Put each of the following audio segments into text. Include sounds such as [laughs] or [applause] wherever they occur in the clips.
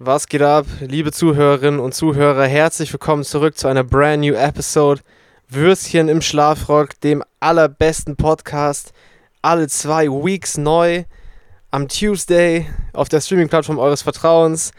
Was geht ab, liebe Zuhörerinnen und Zuhörer? Herzlich willkommen zurück zu einer brand new Episode Würstchen im Schlafrock, dem allerbesten Podcast. Alle zwei Weeks neu am Tuesday auf der Streaming-Plattform eures Vertrauens.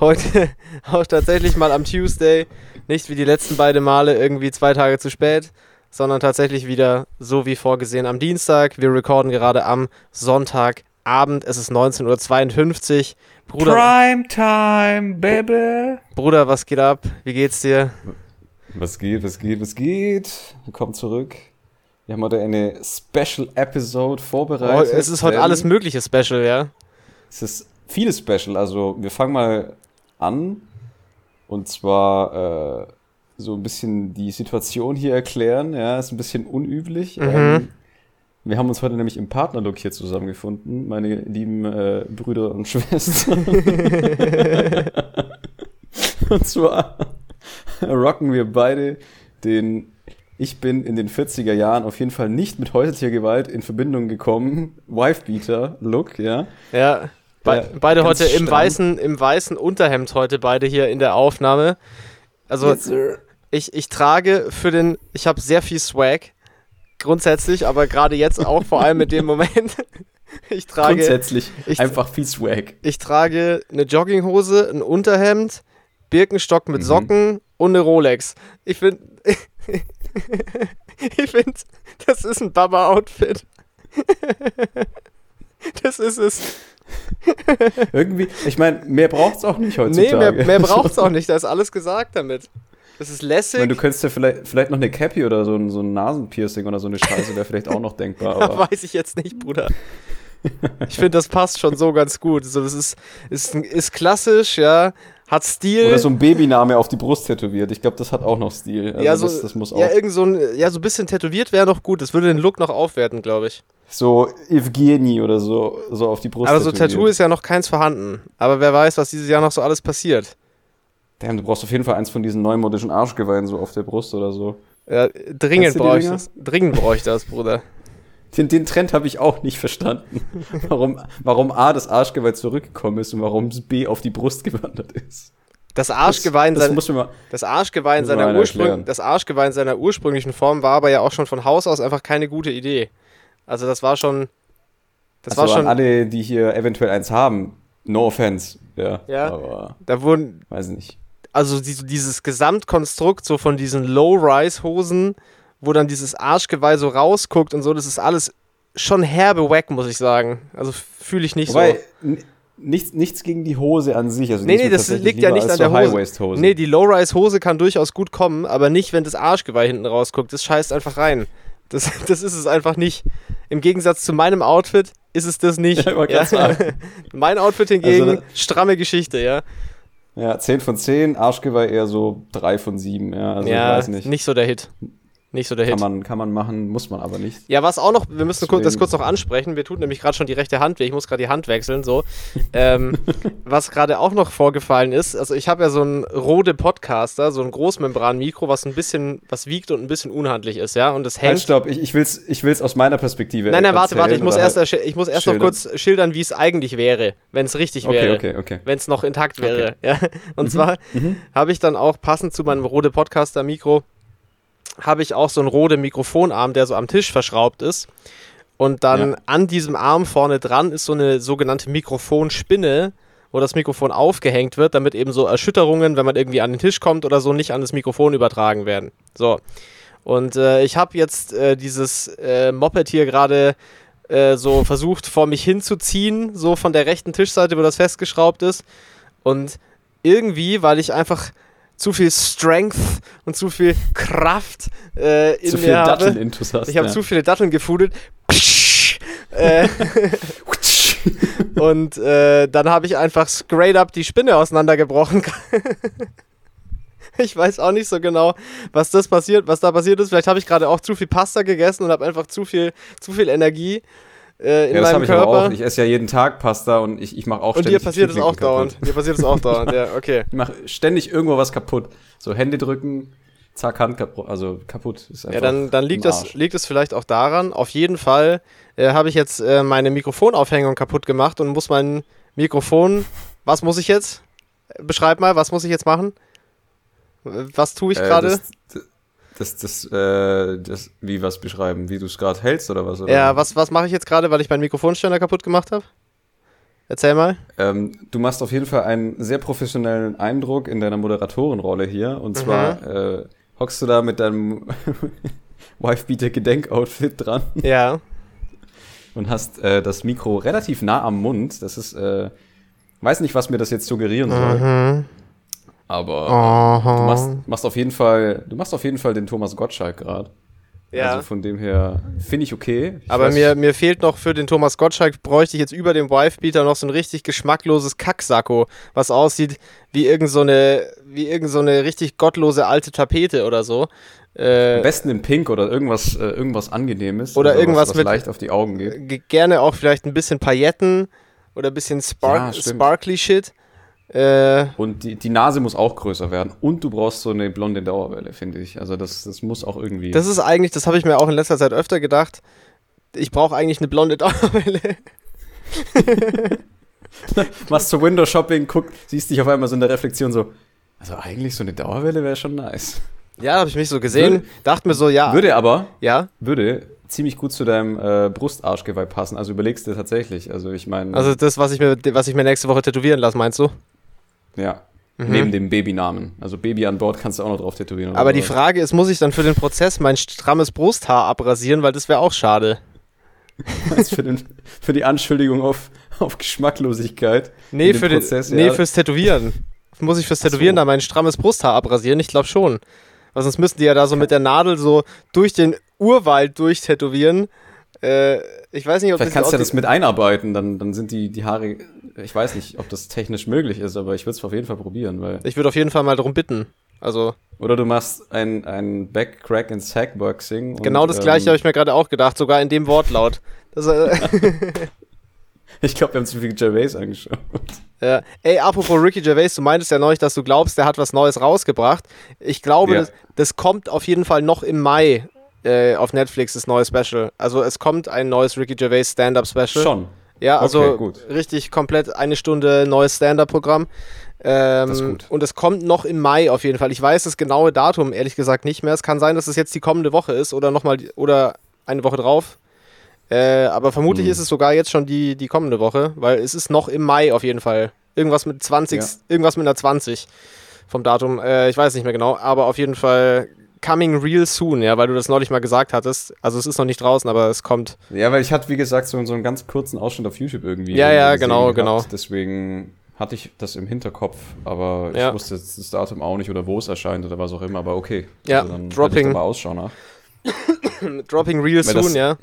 Heute [laughs] auch tatsächlich mal am Tuesday. Nicht wie die letzten beiden Male irgendwie zwei Tage zu spät, sondern tatsächlich wieder so wie vorgesehen am Dienstag. Wir recorden gerade am Sonntagabend. Es ist 19.52 Uhr. Bruder, Primetime, Baby. Bruder, was geht ab? Wie geht's dir? Was geht, was geht, was geht? Willkommen zurück. Wir haben heute eine Special Episode Oh, vorbereitet. es ist heute alles mögliche Special, ja? Es ist vieles Special. Also, wir fangen mal an. Und zwar äh, so ein bisschen die Situation hier erklären. Ja, ist ein bisschen unüblich. Mhm. Ähm, wir haben uns heute nämlich im Partnerlook hier zusammengefunden, meine lieben äh, Brüder und Schwestern. [laughs] und zwar rocken wir beide den Ich bin in den 40er Jahren auf jeden Fall nicht mit häuslicher Gewalt in Verbindung gekommen. Wifebeater-Look, ja. Ja. Be Ja, beide heute im weißen, im weißen Unterhemd heute beide hier in der Aufnahme. Also Yes, ich, ich trage für den, ich habe sehr viel Swag grundsätzlich, aber gerade jetzt auch vor allem in dem Moment. [laughs] Ich trage, Grundsätzlich ich- einfach viel Swag. ich trage eine Jogginghose, ein Unterhemd, Birkenstock mit Mhm. Socken und eine Rolex. Ich finde, [laughs] ich finde, das ist ein Baba-Outfit. [laughs] Das ist es. Irgendwie, ich meine, mehr braucht's auch nicht Nee, heutzutage. mehr, mehr braucht es auch nicht. Da ist alles gesagt damit. Das ist Ich meine, lässig. du könntest ja vielleicht, vielleicht noch eine Cappy oder so ein, so ein Nasenpiercing oder so eine Scheiße wäre vielleicht auch noch denkbar. [laughs] Aber Weiß ich jetzt nicht, Bruder. Ich finde, das passt schon so ganz gut. So, das ist, ist, ist klassisch, ja. Hat Stil. oder so ein Babyname auf die Brust tätowiert. Ich glaube, das hat auch noch Stil. Also ja, so, das, das muss auch. ja, irgend so ein, ja, so ein bisschen tätowiert wäre noch gut. Das würde den Look noch aufwerten, glaube ich. So Evgeny oder so, so auf die Brust. Aber so tätowiert. Tattoo ist ja noch keins vorhanden. Aber wer weiß, was dieses Jahr noch so alles passiert. Damn, du brauchst auf jeden Fall eins von diesen neumodischen Arschgeweihen so auf der Brust oder so. Ja, dringend brauche ich das. Dringend brauche ich das, Bruder. Den, den Trend habe ich auch nicht verstanden. [laughs] warum, warum A, das Arschgeweih zurückgekommen ist und warum B auf die Brust gewandert ist. Das Arschgeweih in das, das mir mal. Das Arschgeweih, in seiner einer Ursprung, das Arschgeweih in seiner ursprünglichen Form war aber ja auch schon von Haus aus einfach keine gute Idee. Also das war schon. Das also war schon. alle, die hier eventuell eins haben, no offense. Ja, Ja. aber Da wurden. weiß nicht. Also die, dieses Gesamtkonstrukt so von diesen Low-Rise-Hosen, wo dann dieses Arschgeweih so rausguckt und so, das ist alles schon herbe wack, muss ich sagen. Also fühle ich nicht Wobei, n- nichts, nichts gegen die Hose an sich. Also so. Nee, nee, das liegt ja nicht an so der Hose. High-Waist-Hose. Nee, die Low-Rise-Hose kann durchaus gut kommen, aber nicht, wenn das Arschgeweih hinten rausguckt. Das scheißt einfach rein. Das, [laughs] das ist es einfach nicht. Im Gegensatz zu meinem Outfit ist es das nicht. [laughs] Ja, sagen. [laughs] mein Outfit hingegen, Also, stramme Geschichte, ja. Ja, 10 von 10, Arschgeweih eher so 3 von 7. Ja, also ja, ich weiß nicht. nicht so der Hit. Nicht so der Kann Hit. man, kann man machen, muss man aber nicht. Ja, was auch noch, wir müssen kurz, das Deswegen- kurz noch ansprechen. Wir tun nämlich gerade schon die rechte Hand weh. Ich muss gerade die Hand wechseln, so. ähm, [laughs] was gerade auch noch vorgefallen ist, also ich habe ja so einen Rode Podcaster, so ein Großmembran-Mikro, was ein bisschen, was wiegt und ein bisschen unhandlich ist, ja. Und das Halt, hängt. stopp, ich, ich, will's, ich will's aus meiner Perspektive Nein, nein, warte, warte, ich muss erst, halt- ich muss erst noch kurz schildern, wie es eigentlich wäre, wenn es richtig Okay, wäre. okay, okay. Wenn es noch intakt wäre. Ja? Und zwar habe ich dann auch passend zu meinem Rode Podcaster Mikro, habe ich auch so einen Rode Mikrofonarm, der so am Tisch verschraubt ist. Und dann Ja. an diesem Arm vorne dran ist so eine sogenannte Mikrofonspinne, wo das Mikrofon aufgehängt wird, damit eben so Erschütterungen, wenn man irgendwie an den Tisch kommt oder so, nicht an das Mikrofon übertragen werden. So. Und äh, ich habe jetzt äh, dieses äh, Moped hier gerade äh, so versucht vor mich hinzuziehen, so von der rechten Tischseite, wo das festgeschraubt ist. Und irgendwie, weil ich einfach zu viel Strength und zu viel Kraft äh, in Zu mir viel habe. Hast Ich habe ja. zu viele Datteln gefudelt. Äh, [laughs] und äh, dann habe ich einfach straight up die Spinne auseinandergebrochen. ich weiß auch nicht so genau, was das passiert, was da passiert ist. Vielleicht habe ich gerade auch zu viel Pasta gegessen und habe einfach zu viel, zu viel Energie äh, in ja, das meinem habe ich aber Körper. auch. Ich esse ja jeden Tag Pasta und ich, ich mache auch und ständig dir passiert es auch dauernd. Dir passiert es auch dauernd, ja, [laughs] okay. Ich mache ständig irgendwo was kaputt. So Hände drücken, zack, Hand kaputt. Also kaputt ist einfach Ja, dann, dann liegt, das, liegt es vielleicht auch daran. Auf jeden Fall äh, habe ich jetzt äh, meine Mikrofonaufhängung kaputt gemacht und muss mein Mikrofon. Was muss ich jetzt? Beschreib mal, was muss ich jetzt machen? Was tue ich Äh, gerade? das, das, das, äh, das, wie was beschreiben? Wie du es gerade hältst oder was? Oder? Ja, was, was mache ich jetzt gerade, weil ich meinen Mikrofonständer kaputt gemacht habe? Erzähl mal. Ähm, du machst auf jeden Fall einen sehr professionellen Eindruck in deiner Moderatorenrolle hier. Und zwar äh, hockst du da mit deinem [laughs] Wifebeater-Gedenkoutfit dran Ja. und hast äh, das Mikro relativ nah am Mund. Das ist, äh, weiß nicht, was mir das jetzt suggerieren soll. Mhm. Aber Aha. du machst, machst auf jeden Fall, du machst auf jeden Fall den Thomas Gottschalk gerade. Ja. Also von dem her finde ich okay. Ich Aber weiß- mir, mir fehlt noch für den Thomas Gottschalk, bräuchte ich jetzt über dem Wifebeater noch so ein richtig geschmackloses Kacksacko, was aussieht wie irgend so eine, wie irgend so eine richtig gottlose alte Tapete oder so. am Äh, besten in Pink oder irgendwas, äh, irgendwas Angenehmes. Oder also irgendwas was, was mit- leicht auf die Augen geht. gerne auch vielleicht ein bisschen Pailletten oder ein bisschen Ja, Spark stimmt. Sparkly Shit. Äh, Und die, die Nase muss auch größer werden. Und du brauchst so eine blonde Dauerwelle, finde ich. Also das, das muss auch irgendwie. das ist eigentlich, das habe ich mir auch in letzter Zeit öfter gedacht. Ich brauche eigentlich eine blonde [laughs] Dauerwelle. [laughs] machst so Window-Shopping, guck, siehst dich auf einmal so in der Reflexion so. Also eigentlich so eine Dauerwelle wäre schon nice. Ja, habe ich mich so gesehen, Würde- dachte mir so, ja, Würde aber, ja. würde ziemlich gut zu deinem äh, Brustarschgeweih passen. Also überlegst du tatsächlich. Also ich meine, Also das, was ich mir, was ich mir nächste Woche tätowieren lasse, meinst du? Ja. Mhm. Neben dem Babynamen. Also Baby an Bord kannst du auch noch drauf tätowieren. Aber die. Frage ist, muss ich dann für den Prozess mein strammes Brusthaar abrasieren, weil das wäre auch schade. [laughs] für, den, für die Anschuldigung auf, auf Geschmacklosigkeit. Nee, für den, Prozess, nee ja. fürs Tätowieren. Muss ich fürs Ach so. Tätowieren da mein strammes Brusthaar abrasieren? Ich glaube schon. Weil sonst müssten die ja da so mit der Nadel so durch den Urwald durchtätowieren. Äh, ich weiß nicht, ob Vielleicht das, kannst du ja das mit einarbeiten, dann, dann sind die, die Haare, ich weiß nicht, ob das technisch möglich ist, aber ich würde es auf jeden Fall probieren, weil. Ich würde auf jeden Fall mal darum bitten. Also, Oder du machst ein, ein Backcrack in Sackboxing. genau das gleiche habe ich mir gerade auch gedacht, sogar in dem Wortlaut. Das, äh, [laughs] Ich glaube, wir haben zu viel Gervais angeschaut. Ja. Ey, apropos Ricky Gervais, du meintest ja neulich, dass du glaubst, der hat was Neues rausgebracht. Ich glaube, Ja. das, das kommt auf jeden Fall noch im Mai äh, auf Netflix, das neue Special. Also es kommt ein neues Ricky Gervais Stand-Up-Special. Schon. Ja, also Okay, richtig komplett eine Stunde neues Stand-Up-Programm. Ähm. Und es kommt noch im Mai auf jeden Fall. Ich weiß das genaue Datum ehrlich gesagt nicht mehr. Es kann sein, dass es jetzt die kommende Woche ist oder nochmal oder eine Woche drauf. Äh, aber vermutlich Hm. ist es sogar jetzt schon die, die kommende Woche, weil es ist noch im Mai auf jeden Fall. Irgendwas mit 20, Ja. irgendwas mit einer 20 vom Datum. Äh, ich weiß nicht mehr genau, aber auf jeden Fall coming real soon, ja, weil du das neulich mal gesagt hattest. Also es ist noch nicht draußen, aber es kommt. Ja, weil ich hatte, wie gesagt, so, so einen ganz kurzen Ausschnitt auf YouTube irgendwie. Ja, ja, genau, gehabt. genau. Deswegen hatte ich das im Hinterkopf, aber Ja. ich wusste jetzt das Datum auch nicht oder wo es erscheint oder was auch immer, aber okay. Ja, also dann Dropping. ich da mal Ausschau nach. [coughs] Dropping real Weil das- soon, ja.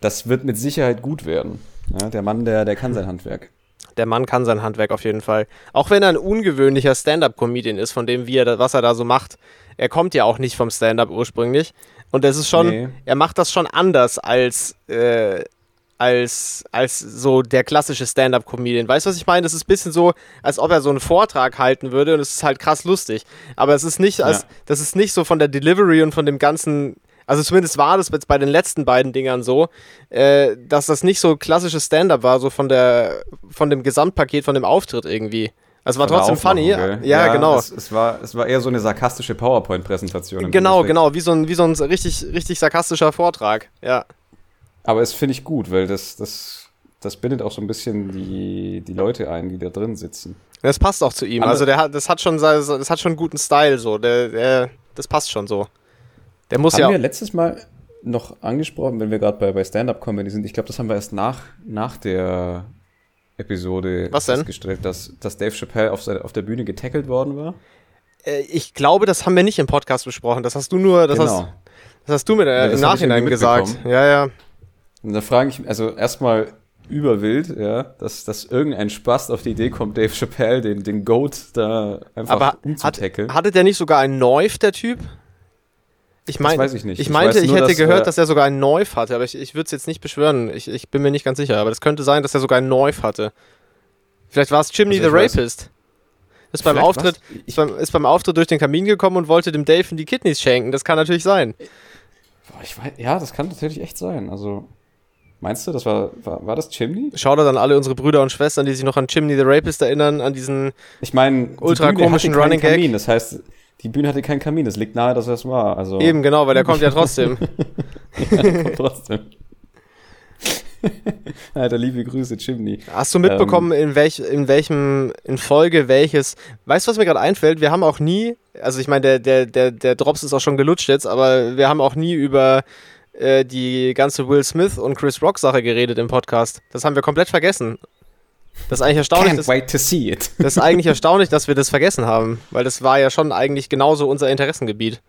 Das wird mit Sicherheit gut werden. Ja, der Mann, der, der kann sein Handwerk. Der Mann kann sein Handwerk auf jeden Fall. Auch wenn er ein ungewöhnlicher Stand-up-Comedian ist, von dem, wie er, was er da so macht. Er kommt ja auch nicht vom Stand-up ursprünglich. Und es ist schon, Nee. er macht das schon anders als, äh, als, als so der klassische Stand-up-Comedian. Weißt du, was ich meine? Das ist ein bisschen so, als ob er so einen Vortrag halten würde und es ist halt krass lustig. Aber es ist nicht, als, Ja. das ist nicht so von der Delivery und von dem ganzen. Also zumindest war das jetzt bei den letzten beiden Dingern so, äh, dass das nicht so klassisches Stand-up war, so von der, von dem Gesamtpaket, von dem Auftritt irgendwie. Also war trotzdem funny. Gell? Ja, genau. Es, es, war, es war eher so eine sarkastische PowerPoint-Präsentation. Genau, Endeffekt. genau, wie so ein, wie so ein richtig, richtig sarkastischer Vortrag. Ja. Aber es finde ich gut, weil das, das, das bindet auch so ein bisschen die, die Leute ein, die da drin sitzen. Das passt auch zu ihm. Also der hat, das hat schon, das hat schon einen guten Style so. Der, der, das passt schon so. Der muss haben ja. wir letztes Mal noch angesprochen, wenn wir gerade bei, bei Stand-Up-Comedy sind, ich glaube, das haben wir erst nach, nach der Episode Was denn? festgestellt, dass, dass Dave Chappelle auf, auf der Bühne getackelt worden war. Äh, ich glaube, das haben wir nicht im Podcast besprochen. Das hast du nur, das, genau. hast, das hast du mir Ja, äh, das im Nachhinein gesagt. Ja, ja. Und da frage ich mich, also erstmal überwild, ja, dass, dass irgendein Spast auf die Idee kommt, Dave Chappelle, den, den Goat da einfach Aber hat, umzutackeln. hatte der nicht sogar einen Neuf, der Typ? Ich mein, weiß ich nicht. Ich Ich meinte, weiß ich nur, hätte dass, gehört, äh, dass er sogar einen Neuf hatte, aber ich, ich würde es jetzt nicht beschwören. Ich, ich bin mir nicht ganz sicher, aber das könnte sein, dass er sogar einen Neuf hatte. Vielleicht war es Chimney Also the ich weiß- Rapist. Ist beim, Vielleicht Auftritt, ist, beim, ist beim Auftritt durch den Kamin gekommen und wollte dem Dave die Kidneys schenken. Das kann natürlich sein. Ich weiß, ja, das kann tatsächlich echt sein. Also, Meinst du, das war, war, war das Chimney? Schaut dann alle unsere Brüder und Schwestern, die sich noch an Chimney the Rapist erinnern, an diesen Ich meine, ultra komischen Running Gag. Kamin. Das heißt, die Bühne hatte keinen Kamin. Das liegt nahe, dass das war. Also Eben, genau, weil der kommt ja trotzdem. [laughs] ja, kommt trotzdem. [laughs] Alter, liebe Grüße, Chimney. Hast du mitbekommen, in, welch, in welchem, in Folge welches, weißt du, was mir gerade einfällt? Wir haben auch nie, also ich meine, der, der, der, der Drops ist auch schon gelutscht jetzt, aber wir haben auch nie über äh, die ganze Will Smith und Chris Rock Sache geredet im Podcast. Das haben wir komplett vergessen. Das ist eigentlich erstaunlich. Can't dass- wait to see it. Das ist eigentlich [laughs] erstaunlich, dass wir das vergessen haben, weil das war ja schon eigentlich genauso unser Interessengebiet.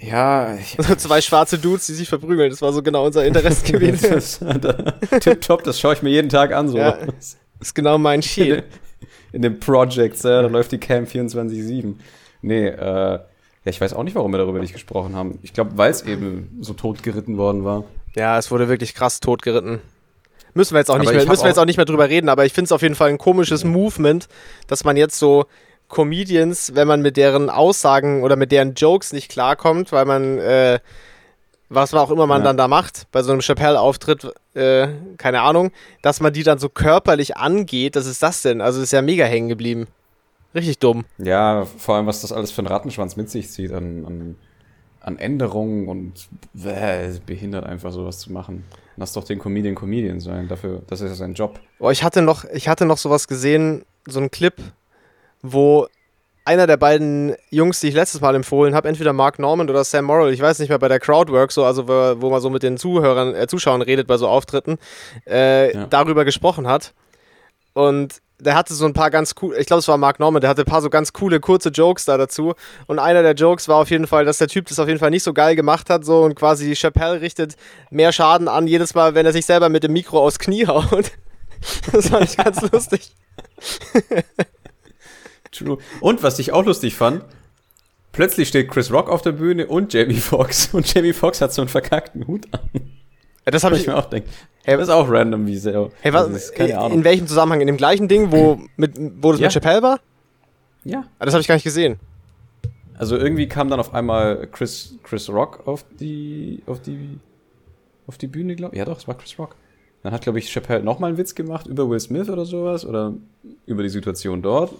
Ja, ich, [laughs] Zwei schwarze Dudes, die sich verprügeln, das war so genau unser Interessengebiet. [laughs] Tipptopp, das schaue ich mir jeden Tag an. So. Ja. Das ist genau mein In, Shit. in den Projects, ja, da läuft die Cam 24-7. Nee, äh, ja, ich weiß auch nicht, warum wir darüber nicht gesprochen haben. Ich glaube, weil es eben so totgeritten worden war. Ja, es wurde wirklich krass totgeritten. Müssen wir jetzt auch, nicht ich mehr, müssen wir jetzt auch- nicht mehr drüber reden, aber ich finde es auf jeden Fall ein komisches Movement, dass man jetzt so Comedians, wenn man mit deren Aussagen oder mit deren Jokes nicht klarkommt, weil man, äh, was auch immer man Ja. dann da macht, bei so einem Chappelle-Auftritt, äh, keine Ahnung, dass man die dann so körperlich angeht, was ist das denn? Also ist ja mega hängen geblieben. Richtig dumm. Ja, vor allem, was das alles für einen Rattenschwanz mit sich zieht an, an, an Änderungen und es behindert einfach sowas zu machen. Lass doch den Comedian Comedian sein. Dafür, das ist ja sein Job. Oh, ich hatte noch, ich hatte noch sowas gesehen, so einen Clip, wo einer der beiden Jungs, die ich letztes Mal empfohlen habe, entweder Mark Norman oder Sam Morrill, ich weiß nicht mehr, bei der Crowdwork, so, also wo, wo man so mit den Zuhörern, äh, Zuschauern redet bei so Auftritten, äh, Ja. darüber gesprochen hat. Und der hatte so ein paar ganz cool, ich glaube, es war Mark Norman, der hatte ein paar so ganz coole, kurze Jokes da dazu. Und einer der Jokes war auf jeden Fall, dass der Typ das auf jeden Fall nicht so geil gemacht hat, so und quasi Chappelle richtet mehr Schaden an, jedes Mal, wenn er sich selber mit dem Mikro aufs Knie haut. [laughs] Das fand ich ganz [laughs] lustig. True. Und was ich auch lustig fand, plötzlich steht Chris Rock auf der Bühne und Jamie Foxx. Und Jamie Foxx hat so einen verkackten Hut an. Ja, das habe Hab ich. ich mir auch denkt. Hey, das ist auch random, wie sehr. Hey, was, ist keine in, Ahnung. in welchem Zusammenhang? In dem gleichen Ding, wo, [clears throat] mit, wo das Ja. mit Chappelle war? ja. Ah, das habe ich gar nicht gesehen. Also irgendwie kam dann auf einmal Chris, Chris Rock auf die, auf die, auf die Bühne, glaube ich. Ja doch, es war Chris Rock. Dann hat, glaube ich, Chappelle nochmal einen Witz gemacht über Will Smith oder sowas oder über die Situation dort.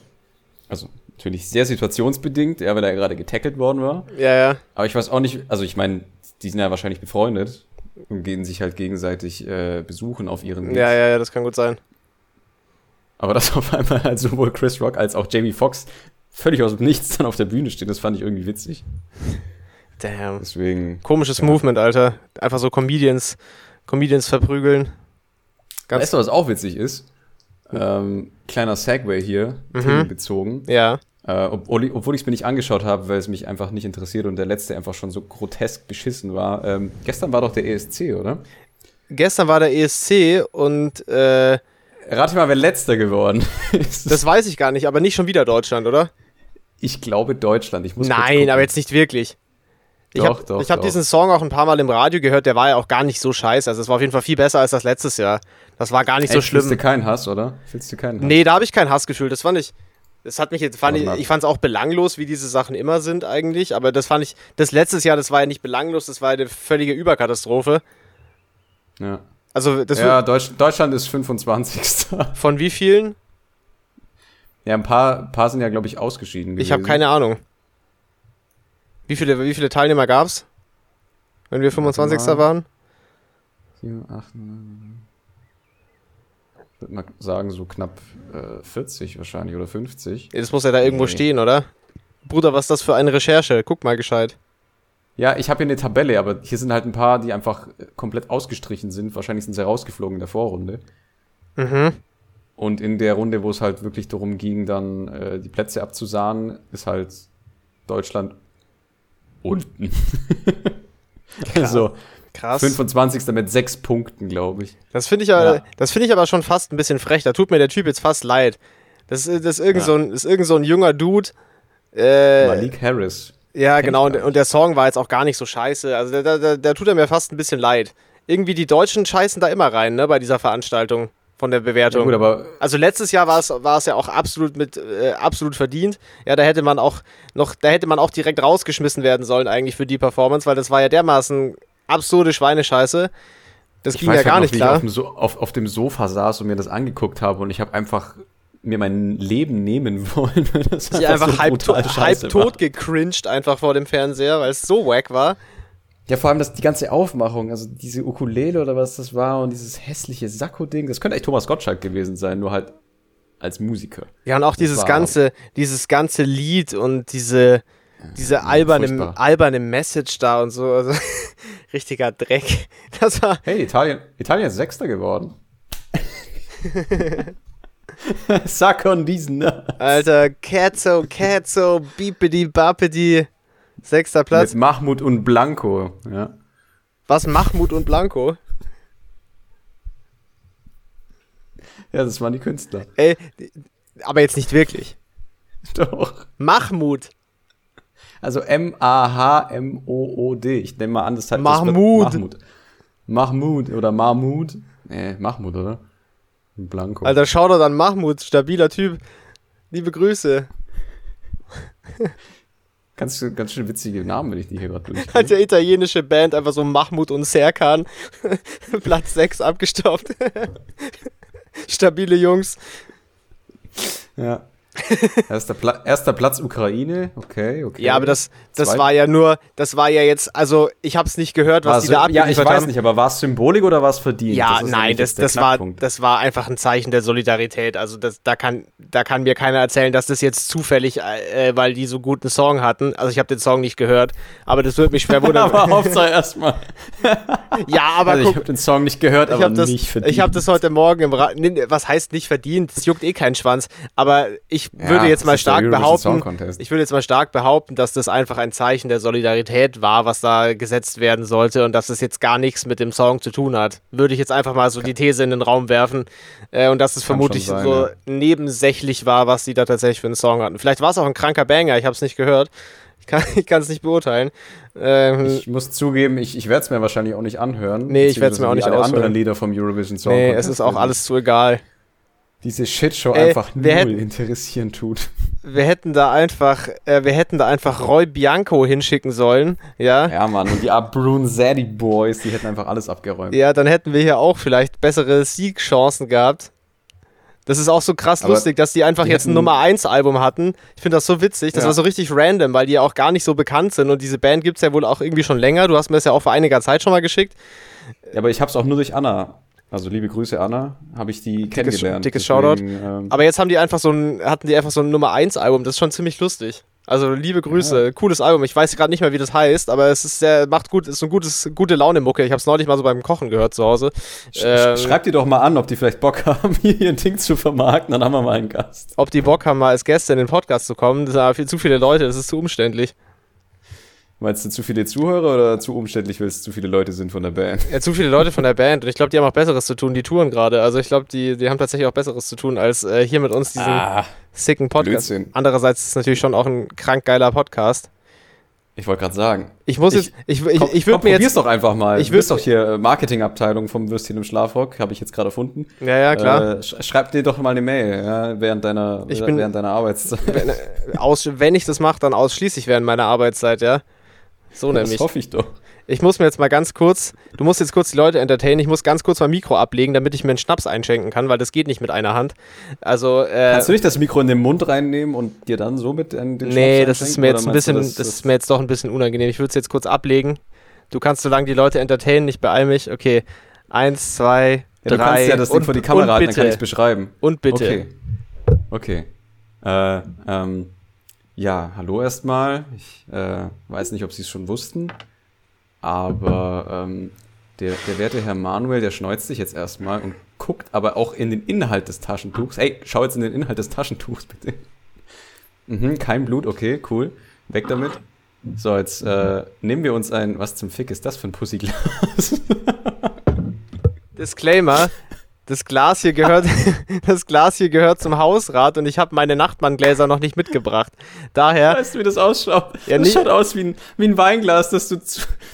Also natürlich sehr situationsbedingt, ja, weil er gerade getackelt worden war. Ja, ja. Aber ich weiß auch nicht, also ich meine, die sind ja wahrscheinlich befreundet und gehen sich halt gegenseitig äh, besuchen auf ihren. Ja, ja, ja, das kann gut sein. Aber dass [laughs] auf einmal halt sowohl Chris Rock als auch Jamie Foxx völlig aus dem Nichts dann auf der Bühne stehen, das fand ich irgendwie witzig. Damn. Deswegen. Komisches Ja. Movement, Alter. Einfach so Comedians, Comedians verprügeln. Ganz, weißt du, was auch witzig ist? Ähm, kleiner Segway hier, Mhm. themenbezogen. ja. Äh, obwohl, obwohl ich es mir nicht angeschaut habe, weil es mich einfach nicht interessiert und der letzte einfach schon so grotesk beschissen war. Ähm, gestern war doch der ESC, oder? Gestern war der ESC und äh, Rate mal, wer letzter geworden ist. das weiß ich gar nicht, aber nicht schon wieder Deutschland, oder? ich glaube Deutschland. Ich muss Nein, aber jetzt nicht wirklich. Ich Doch, habe doch, ich hab diesen Song auch ein paar Mal im Radio gehört, der war ja auch gar nicht so scheiße. Also es war auf jeden Fall viel besser als das letztes Jahr. Das war gar nicht so Echt, Fühlst du schlimm. keinen Hass, oder? Fühlst du keinen Hass? Nee, da habe ich kein Hassgefühl. Das fand ich. Das hat mich jetzt, fand ich, ich fand es auch belanglos, wie diese Sachen immer sind eigentlich, aber das fand ich, das letztes Jahr, das war ja nicht belanglos, das war eine völlige Überkatastrophe. Ja. Also das ja, Deutsch, Deutschland ist 25. [laughs] Von wie vielen? Ja, ein paar, paar sind ja, glaube ich, ausgeschieden. Gewesen. Ich habe keine Ahnung. Wie viele, wie viele Teilnehmer gab's, wenn wir 25. waren? 7, 8, 9, würde mal sagen, so knapp äh, 40 wahrscheinlich oder 50. Das muss ja da irgendwo Nee. stehen, oder? Bruder, was ist das für eine Recherche? Guck mal gescheit. Ja, ich habe hier eine Tabelle, aber hier sind halt ein paar, die einfach äh, komplett ausgestrichen sind. Wahrscheinlich sind sie rausgeflogen in der Vorrunde. Mhm. Und in der Runde, wo es halt wirklich darum ging, dann äh, die Plätze abzusahnen, ist halt Deutschland unten. [laughs] also Krass. 25. mit sechs Punkten, glaube ich. Das finde ich, aber- Ja. das finde ich aber schon fast ein bisschen frech. Da tut mir der Typ jetzt fast leid. Das ist, das ist, irgend, Ja. so ein, ist irgend so ein junger Dude. Äh, Malik Harris. ja, kenn genau. Und, der Song war jetzt auch gar nicht so scheiße. Also da, da, da, tut er mir fast ein bisschen leid. Irgendwie die Deutschen scheißen da immer rein, ne, bei dieser Veranstaltung von der Ja, Bewertung. gut, aber Also letztes Jahr war es, war es ja auch absolut mit äh, absolut verdient. Ja, da hätte man auch noch, da hätte man auch direkt rausgeschmissen werden sollen eigentlich für die Performance, weil das war ja dermaßen absurde Schweinescheiße. Das Ich ging ja gar halt noch, nicht wie klar. Ich auf dem, so auf, auf dem Sofa saß und mir das angeguckt habe und ich habe einfach mir mein Leben nehmen [laughs] wollen. das Ich einfach so halb, to halb tot gecringed einfach vor dem Fernseher, weil es so wack war. Ja, vor allem das, die ganze Aufmachung, also diese Ukulele oder was das war und dieses hässliche Sakko-Ding, das könnte eigentlich Thomas Gottschalk gewesen sein, nur halt als Musiker. Ja, und auch dieses ganze, dieses ganze Lied und diese, diese alberne, furchtbar. alberne Message da und so. Also, [laughs] richtiger Dreck. Das war. Hey, Italien, Italien ist Sechster geworden. [laughs] Suck on diesen. Alter, Cazzo, Cazzo, Bipedi, Bapedi. Sechster Platz. Mit Mahmoud und Blanco, ja. Was? Mahmoud und Blanco? Ja, das waren die Künstler. Ey, aber jetzt nicht wirklich. [laughs] Doch. Mahmoud. Also M-A-H-M-O-O-D. Ich nehme mal an, das heißt Mahmoud. Das Mahmoud. Mahmoud oder Mahmoud. Nee, Mahmoud, oder? Blanco. Alter, schau doch an Mahmoud, stabiler Typ. Liebe Grüße. [laughs] Ganz, ganz schön witzige Namen, wenn ich die hier gerade durchgehe. Hat der italienische Band einfach so Mahmoud und Serkan. [laughs] Platz 6 abgestopft. [laughs] Stabile Jungs. Ja. [laughs] Erster, Pla erster Platz Ukraine. Okay, okay. Ja, aber das, das Zwei- war ja nur, das war ja jetzt, also ich habe es nicht gehört, was War die da ja, ich abgeliefert weiß haben. nicht, aber war es Symbolik oder war es verdient? Ja, Das nein, das, das, war, das war einfach ein Zeichen der Solidarität. Also das, da, kann, da kann mir keiner erzählen, dass das jetzt zufällig, äh, weil die so guten Song hatten. Also ich habe den Song nicht gehört, aber das würde mich schwer [laughs] wundern. aber Hauptsache erstmal. [laughs] ja, aber Also ich guck, habe den Song nicht gehört, ich aber habe das, nicht verdient. ich hab das heute Morgen im Ra Was heißt nicht verdient? Das juckt eh keinen Schwanz. Aber ich Ja, würde jetzt das mal stark behaupten, ich würde jetzt mal stark behaupten, dass das einfach ein Zeichen der Solidarität war, was da gesetzt werden sollte und dass es jetzt gar nichts mit dem Song zu tun hat. Würde ich jetzt einfach mal so die These in den Raum werfen äh, und dass es Kann vermutlich sein, so ja. nebensächlich war, was die da tatsächlich für einen Song hatten. Vielleicht war es auch ein kranker Banger, ich habe es nicht gehört. Ich kann [laughs] ich es nicht beurteilen. Ähm, Ich muss zugeben, ich, ich werde es mir wahrscheinlich auch nicht anhören. Nee, ich werd's mir beziehungsweise auch nicht aushören. anderen Lieder vom Eurovision Song nee, es ist auch alles zu egal. Diese Shitshow Ey, einfach null wer hätt- interessieren tut. Wir hätten da einfach, äh, wir hätten da einfach Roy Bianco hinschicken sollen, ja? Ja, Mann, und die Abrun Zaddy Boys, die hätten einfach alles abgeräumt. Ja, dann hätten wir hier auch vielleicht bessere Siegchancen gehabt. Das ist auch so krass Aber lustig, dass die einfach die jetzt ein hätten- Nummer 1 Album hatten. Ich finde das so witzig. Das Ja. war so richtig random, weil die ja auch gar nicht so bekannt sind. Und diese Band gibt es ja wohl auch irgendwie schon länger. Du hast mir das ja auch vor einiger Zeit schon mal geschickt. Ja, aber ich hab's auch nur durch Anna. Also liebe Grüße, Anna, habe ich die kennengelernt. dickes Deswegen, Ähm, Aber jetzt haben die einfach so ein, hatten die einfach so ein Nummer 1 Album. Das ist schon ziemlich lustig. Also liebe Grüße, cooles Album. Ich weiß gerade nicht mehr, wie das heißt, aber es ist sehr, macht gut, ist so ein gutes, gute Laune Mucke. Ich habe es neulich mal so beim Kochen gehört zu Hause. sch Ähm, schreibt die doch mal an, ob die vielleicht Bock [laughs] haben, hier ihr Ding zu vermarkten, dann haben wir mal einen Gast. ob die Bock haben, mal als Gäste in den Podcast zu kommen. Das sind aber viel zu viele Leute, das ist zu umständlich. Meinst du zu viele Zuhörer oder zu umständlich, weil es zu viele Leute sind von der Band? Ja, zu viele Leute von der Band und ich glaube, die haben auch Besseres zu tun, die touren gerade. Also ich glaube, die, die haben tatsächlich auch Besseres zu tun, als äh, hier mit uns diesen Ah, sicken Podcast. Blödsinn. Andererseits ist es natürlich schon auch ein krank geiler Podcast. ich wollte gerade sagen. Ich muss Ich- jetzt, ich, ich, Komm, ich würde mir jetzt. doch einfach mal. ich du bist doch hier äh, Marketingabteilung vom Würstchen im Schlafrock, habe ich jetzt gerade erfunden. Ja, ja, klar. Äh, sch schreib dir doch mal eine Mail, ja, während deiner, Ich bin- während deiner Arbeitszeit. [laughs] wenn, äh, aus, wenn ich das mache, dann ausschließlich während meiner Arbeitszeit, ja. So Das nämlich. hoffe ich doch. Ich muss mir jetzt mal ganz kurz, du musst jetzt kurz die Leute entertainen, ich muss ganz kurz mein Mikro ablegen, damit ich mir einen Schnaps einschenken kann, weil das geht nicht mit einer Hand. Also, äh, Kannst du nicht das Mikro in den Mund reinnehmen und dir dann so mit den nee, Schnaps das ist mir jetzt ein meinst du, bisschen, das, ist mir jetzt doch ein bisschen unangenehm. Ich würde es jetzt kurz ablegen. Du kannst so lange die Leute entertainen, ich beeil mich. Okay, eins, zwei, ja, du drei. kannst ja das Ding und, vor die Kamera halten, bitte, dann kann ich es beschreiben. und bitte. Okay. Okay. Äh, ähm, ja, hallo erstmal. Ich äh, weiß nicht, ob Sie es schon wussten, aber ähm, der, der werte Herr Manuel, der schneuzt sich jetzt erstmal und guckt aber auch in den Inhalt des Taschentuchs. Hey, schau jetzt in den Inhalt des Taschentuchs, bitte. Mhm, kein Blut, okay, cool. Weg damit. So, jetzt äh, nehmen wir uns ein. Was zum Fick ist das für ein Pussyglas? [laughs] Disclaimer. Das Glas hier gehört, [laughs] das Glas hier gehört zum Hausrat und ich habe meine Nachtmanngläser noch nicht mitgebracht. Daher, Weißt du, wie das ausschaut? Ja, das nee. schaut aus wie ein, wie ein Weinglas, das du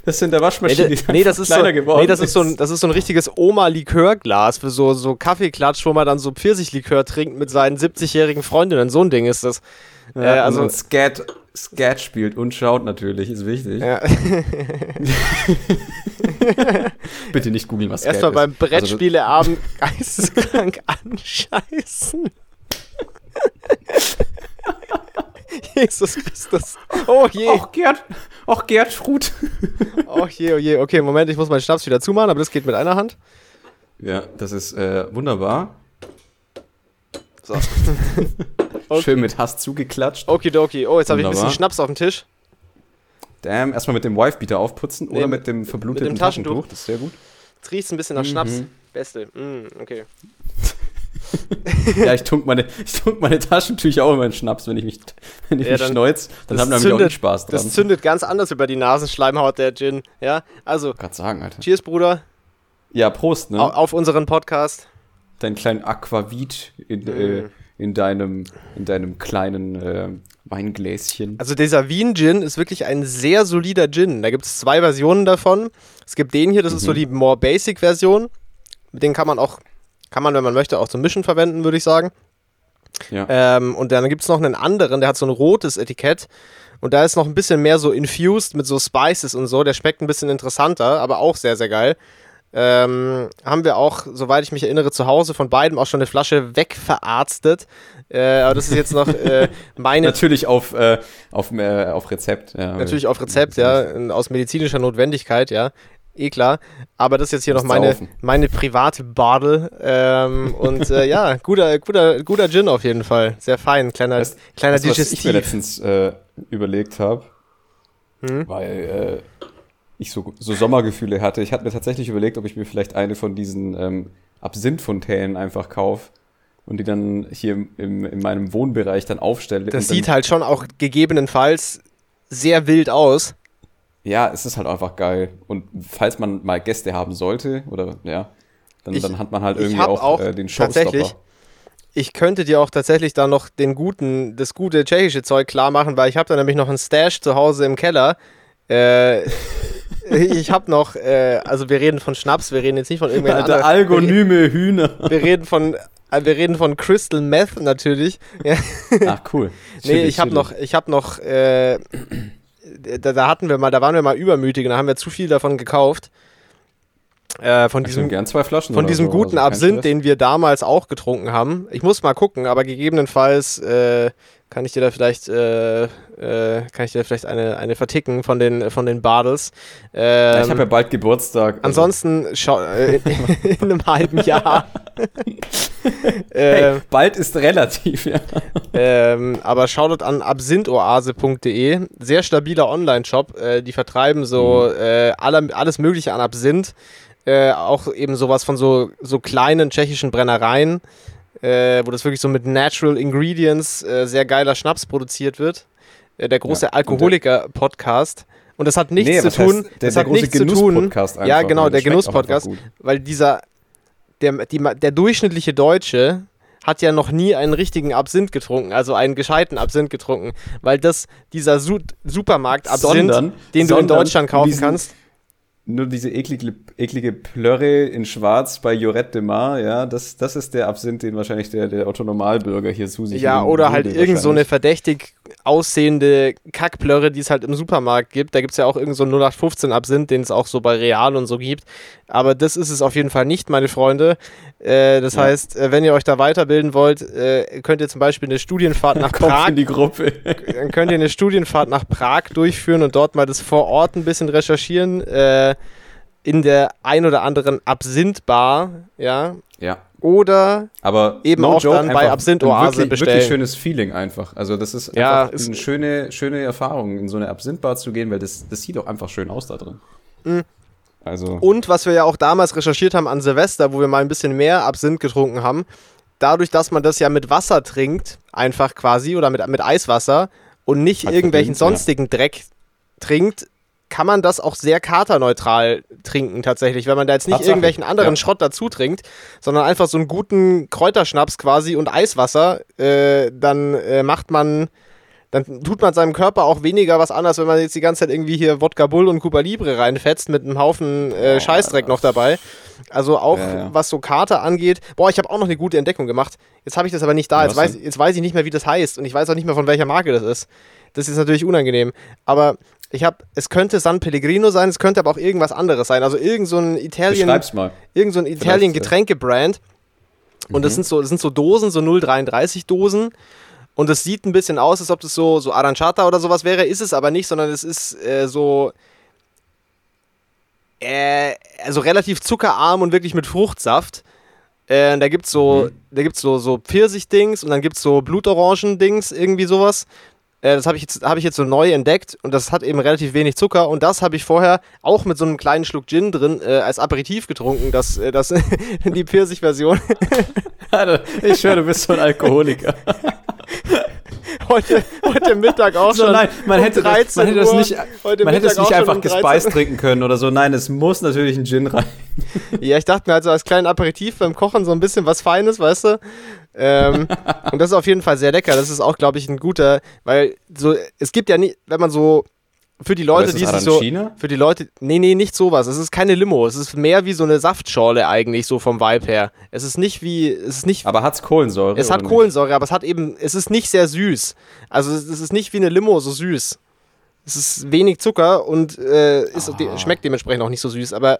das in der Nee, Waschmaschine da- nee, das ist so, kleiner geworden nee, das ist so ein, das ist so ein richtiges Oma-Likörglas für so, so Kaffeeklatsch, wo man dann so Pfirsichlikör trinkt mit seinen 70-jährigen Freundinnen. So ein Ding ist das. Ja, äh, also- und Skat, Skat spielt und schaut natürlich, ist wichtig. Ja. [laughs] [laughs] [laughs] Bitte nicht googeln, was Erstmal beim ist. Also, Brettspieleabend geisteskrank [laughs] anscheißen. [laughs] Jesus Christus. Oh je. Och, Gerd, och, Gertrud. Oh je, oh je. Okay, Moment, ich muss meinen Schnaps wieder zumachen, aber das geht mit einer Hand. Ja, das ist äh, wunderbar. So. Okay. Schön mit Hass zugeklatscht. Okidoki. Oh, jetzt habe ich ein bisschen. Schnaps auf dem Tisch. Damn, erstmal mit dem Wifebeater aufputzen Nee, oder mit- dem verbluteten mit dem Taschentuch. Taschentuch. Das ist sehr gut. Jetzt riecht ein bisschen nach Schnaps. Mhm. Beste. Mm, okay. [laughs] ja, ich tunk meine, ich tunk meine Taschentücher auch immer in Schnaps, wenn ich mich, wenn ich Ja, mich dann- schneuz. Dann haben nämlich auch nicht Spaß dran. Das zündet ganz anders über die Nasenschleimhaut, der Gin. Ja, also, Gerade sagen, Alter. cheers, Bruder, Ja, Prost, ne? au- auf unseren Podcast. Dein kleinen Aquavit in, Mhm. äh, in, deinem, in deinem kleinen äh, Weingläschen. Also dieser Wien Gin ist wirklich ein sehr solider Gin. Da gibt es zwei Versionen davon. Es gibt den hier, das ist so Mhm. die more basic Version. Mit den kann man auch, kann man, wenn man möchte, auch zum Mischen verwenden, würde ich sagen. ja. Ähm, und dann gibt es noch einen anderen, der hat so ein rotes Etikett. Und da ist noch ein bisschen mehr so infused mit so Spices und so. Der schmeckt ein bisschen interessanter, aber auch sehr, sehr geil. Ähm, haben wir auch, soweit ich mich erinnere, zu Hause von beidem auch schon eine Flasche wegverarztet. Äh, aber das ist jetzt noch äh, [laughs] meine Natürlich auf, äh, auf, äh, auf Rezept. Ja, Natürlich auf Rezept, ja, aus medizinischer Notwendigkeit, ja. Eh klar. Aber das ist jetzt hier noch meine, saufen. meine private Bardel. Ähm, [laughs] und äh, ja, guter, guter, guter Gin auf jeden Fall. Sehr fein. Kleiner, Weißt- kleiner Weißt du, was ich mir Digestiv. letztens äh, überlegt habe, Hm? weil äh, ich so, so Sommergefühle hatte. Ich hatte mir tatsächlich überlegt, ob ich mir vielleicht eine von diesen ähm, Absinthfontänen einfach kaufe und die dann hier im, im, in meinem Wohnbereich dann aufstelle. Das sieht halt schon auch gegebenenfalls sehr wild aus. Ja, es ist halt einfach geil. Und falls man mal Gäste haben sollte, oder ja, dann, Ich- dann hat man halt irgendwie auch, auch äh, den tatsächlich Showstopper. Ich könnte dir auch tatsächlich da noch den guten, das gute tschechische Zeug klar machen, weil ich habe da nämlich noch einen Stash zu Hause im Keller. Äh, [laughs] ich habe noch, äh, also wir reden von Schnaps, wir reden jetzt nicht von irgendwelchen Alter, anderen. algonyme Hühner. Wir reden von, äh, wir reden von Crystal Meth natürlich. Ja, Ach, cool. [laughs] nee, ich habe noch, ich habe noch, äh, da, da hatten wir mal, da waren wir mal übermütig und da haben wir zu viel davon gekauft. Äh, von Ich diesem, gern zwei Flaschen. von diesem so, guten also Absinth, den wir damals auch getrunken haben. Ich muss mal gucken, aber gegebenenfalls äh, kann ich dir da vielleicht, äh, äh, kann ich dir vielleicht eine, eine verticken von den, von den Bardels. Ähm, Ja, ich habe ja bald Geburtstag. also- ansonsten schau, äh, in [laughs] einem halben Jahr. [laughs] Hey, äh, bald ist relativ, ja. ähm, aber schaut an absinthoase.de. Sehr stabiler Online-Shop. Äh, die vertreiben so Mhm. äh, alle, alles Mögliche an Absinth. Äh, auch eben sowas von so, so kleinen tschechischen Brennereien, äh, wo das wirklich so mit Natural Ingredients äh, sehr geiler Schnaps produziert wird. Äh, der große Ja, Alkoholiker-Podcast. Und das hat nichts Nee, zu tun. heißt, der, das der hat große nichts zu tun. Genuss-Podcast Ja, genau, ne? der Genuss-Podcast. Weil dieser, der, die, der durchschnittliche Deutsche hat ja noch nie einen richtigen Absinth getrunken, also einen gescheiten Absinth getrunken, weil das dieser Su Supermarkt Absinth, Sondern- den du in sondern Deutschland kaufen diesen- kannst, Nur diese eklige, eklige Plörre in Schwarz bei Jorette de Mar, ja, das, das ist der Absinth, den wahrscheinlich der, der Autonormalbürger hier zu sich ja, oder halt irgend so eine verdächtig aussehende Kackplörre, die es halt im Supermarkt gibt. Da gibt es ja auch irgend so einen 0815 Absinth, den es auch so bei Real und so gibt. Aber das ist es auf jeden Fall nicht, meine Freunde. Äh, das Ja. heißt, äh, wenn ihr euch da weiterbilden wollt, äh, könnt ihr zum Beispiel eine Studienfahrt [laughs] nach Kommt Prag in die Gruppe. dann könnt ihr eine Studienfahrt nach Prag durchführen und dort mal das vor Ort ein bisschen recherchieren. Äh, in der ein oder anderen Absinth-Bar, ja. ja. Oder Aber Eben auch dann bei einfach Absinth ein Oase wirklich, bestellen. Wirklich schönes Feeling einfach. Also das ist Ja, einfach ist- eine schöne, schöne Erfahrung, in so eine Absinthbar zu gehen, weil das, das sieht auch einfach schön aus da drin. Mhm. Also Und was wir ja auch damals recherchiert haben an Silvester, wo wir mal ein bisschen mehr Absinth getrunken haben, dadurch, dass man das ja mit Wasser trinkt, einfach quasi, oder mit, mit Eiswasser und nicht Hat irgendwelchen verdünnt, ja. sonstigen Dreck trinkt, kann man das auch sehr katerneutral trinken tatsächlich, wenn man da jetzt nicht Tatsache, irgendwelchen anderen ja. Schrott dazu trinkt, sondern einfach so einen guten Kräuterschnaps quasi und Eiswasser, äh, dann äh, macht man, dann tut man seinem Körper auch weniger was anderes, wenn man jetzt die ganze Zeit irgendwie hier Wodka Bull und Cuba Libre reinfetzt mit einem Haufen äh, Scheißdreck noch dabei. Also auch Ja, ja. was so Kater angeht. Boah, ich habe auch noch eine gute Entdeckung gemacht. Jetzt habe ich das aber nicht da. Jetzt weiß, jetzt weiß ich nicht mehr, wie das heißt und ich weiß auch nicht mehr, von welcher Marke das ist. Das ist natürlich unangenehm. Aber ich habe, es könnte San Pellegrino sein, es könnte aber auch irgendwas anderes sein. Also irgend so ein Italien, irgend so ein Italien Getränkebrand. Und das Mhm. sind so, das sind so Dosen, so 0,33 Dosen. Und es sieht ein bisschen aus, als ob das so, so Aranciata oder sowas wäre, ist es aber nicht, sondern es ist äh, so, äh, also relativ zuckerarm und wirklich mit Fruchtsaft. Äh, da gibt's so, da gibt's so, so Pfirsich-Dings und dann gibt's so Blutorangen-Dings, irgendwie sowas. Äh, das habe ich, jetzt- hab ich jetzt so neu entdeckt und das hat eben relativ wenig Zucker und das habe ich vorher auch mit so einem kleinen Schluck Gin drin äh, als Aperitif getrunken, das, äh, das [laughs] die Pfirsich-Version. [laughs] Ich höre, du bist so ein Alkoholiker. [laughs] Heute, heute Mittag auch So, schon. nein, man um hätte, das, 13 man hätte das nicht, man hätte es nicht einfach um 13 gespeist trinken können oder so. Nein, es muss natürlich ein Gin rein. Ja, ich dachte mir also als kleinen Aperitif beim Kochen so ein bisschen was Feines, weißt du? Ähm, und das ist auf jeden Fall sehr lecker. Das ist auch, glaube ich, ein guter, weil so, es gibt ja nicht, wenn man so für die Leute, die sich so, für die Leute, nee, nee, nicht sowas. Es ist keine Limo. Es ist mehr wie so eine Saftschorle eigentlich, so vom Vibe her. Es ist nicht wie, es ist nicht, Aber hat's Kohlensäure? es hat oder nicht? Kohlensäure, aber es hat eben, es ist nicht sehr süß. Also es es ist nicht wie eine Limo so süß. Es ist wenig Zucker und äh, ist, Ah. de schmeckt dementsprechend auch nicht so süß. Aber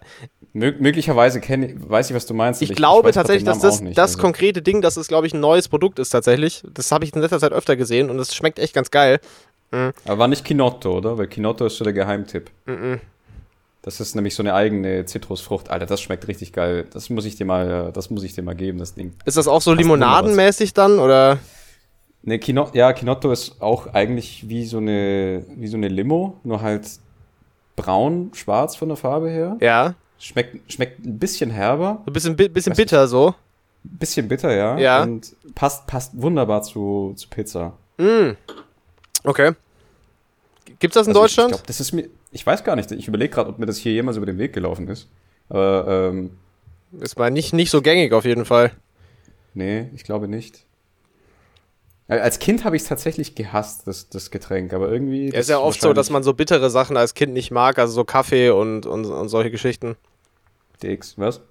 Mö möglicherweise kenn, ich- weiß ich, was du meinst. ich aber glaube grad tatsächlich, dass das, nicht, das also. konkrete Ding, dass es, glaube ich, ein neues Produkt ist tatsächlich. Das habe ich in letzter Zeit öfter gesehen und es schmeckt echt ganz geil. Aber war nicht Kinotto, oder? Weil Kinotto ist so der Geheimtipp. Mhm. Das ist nämlich so eine eigene Zitrusfrucht. Alter, das schmeckt richtig geil. Das muss ich dir mal, das muss ich dir mal geben, das Ding. Ist das auch so Passt limonadenmäßig dann oder? Ne, Kino ja, Kinotto ist auch eigentlich wie so eine, wie so eine Limo, nur halt braun, schwarz von der Farbe her. Ja, Schmeckt, schmeckt ein bisschen herber, ein bisschen, bi- bisschen bitter so. ein bisschen bitter, ja. Ja. Und passt, passt wunderbar zu, zu Pizza. Mm. Okay. Gibt's das in Also Deutschland? Ich, ich glaube, das ist mir, ich weiß gar nicht, ich überlege gerade, ob mir das hier jemals über den Weg gelaufen ist. Aber, ähm, ist mal nicht, nicht so gängig auf jeden Fall. nee, ich glaube nicht. Als Kind habe ich es tatsächlich gehasst, das, das Getränk, aber irgendwie. Es ist ja oft so, dass man so bittere Sachen als Kind nicht mag, also so Kaffee und, und, und solche Geschichten. DX, was?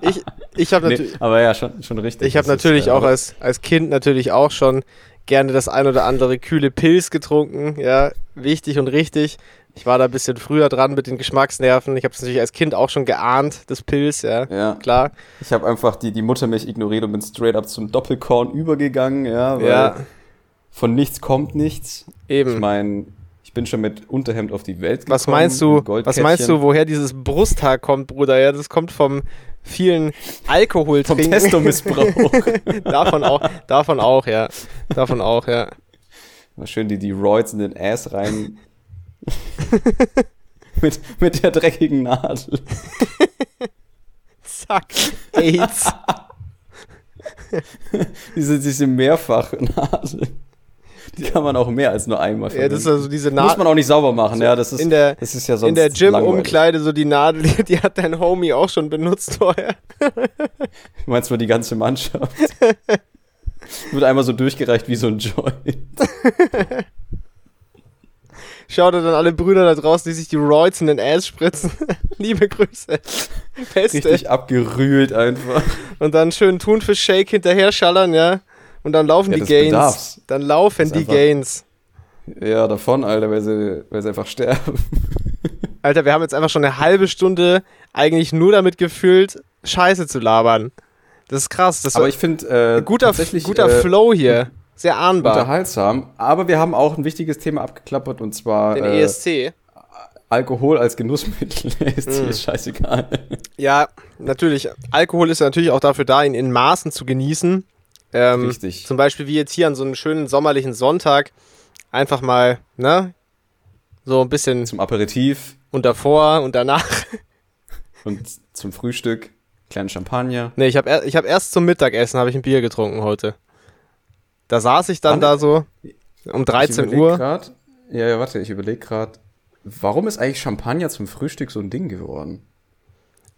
Ich, ich habe Nee, natürlich. aber ja, schon, schon richtig. Ich habe Das ist, natürlich äh, auch als, als Kind natürlich auch schon gerne das ein oder andere kühle Pilz getrunken. Ja, wichtig und richtig. Ich war da ein bisschen früher dran mit den Geschmacksnerven. Ich habe es natürlich als Kind auch schon geahnt, das Pilz, ja. Ja, Klar. ich habe einfach die, die Muttermilch ignoriert und bin straight up zum Doppelkorn übergegangen, ja, weil Ja, von nichts kommt nichts. Ich eben. meine, ich bin schon mit Unterhemd auf die Welt gekommen. Was meinst du, was meinst du, woher dieses Brusthaar kommt, Bruder? Ja, das kommt vom vielen Alkohol Vom. Testomissbrauch. [laughs] davon auch, davon auch, ja. Davon auch, ja. Mal schön die, die Roids in den Ass rein. [laughs] mit, mit der dreckigen Nadel. [laughs] Zack. AIDS. [laughs] Diese, diese Mehrfachnadel. Die kann man auch mehr als nur einmal Ja, das ist verwenden. also diese Muss Nadel. man auch nicht sauber machen, ja. Das ist, in der, das ist ja sonst in der. Gym-Umkleide so die Nadel, die, die hat dein Homie auch schon benutzt vorher. Du meinst mal die ganze Mannschaft? Wird einmal so durchgereicht wie so ein Joint. Schaut dann alle Brüder da draußen, die sich die Roids in den Ass spritzen. [laughs] Liebe Grüße. Beste. Richtig abgerühlt einfach. Und dann schön Thunfisch-Shake hinterher schallern, ja. Und dann laufen Ja, die Gains. bedarf's. Dann laufen die einfach- Gains. Ja, davon, Alter, weil sie, weil sie einfach sterben. [laughs] Alter, wir haben jetzt einfach schon eine halbe Stunde eigentlich nur damit gefüllt, Scheiße zu labern. Das ist krass. Das Aber ich finde, äh, ein guter, guter äh, Flow hier. Sehr ahnbar. unterhaltsam. Aber wir haben auch ein wichtiges Thema abgeklappert und zwar Den äh, ESC. Alkohol als Genussmittel. ESC [laughs] Mm. ist scheißegal. Ja, natürlich. Alkohol ist natürlich auch dafür da, ihn in Maßen zu genießen. Ähm, Richtig. Zum Beispiel wie jetzt hier an so einem schönen sommerlichen Sonntag. Einfach mal, ne? So ein bisschen Zum Aperitif und davor und danach. [laughs] und zum Frühstück kleinen Champagner. Ne, ich habe ich hab erst zum Mittagessen habe ich ein Bier getrunken heute. Da saß ich dann Wann? da so um Ich 13 überleg Uhr. Grad, ja, ja, warte, ich überlege gerade, warum ist eigentlich Champagner zum Frühstück so ein Ding geworden?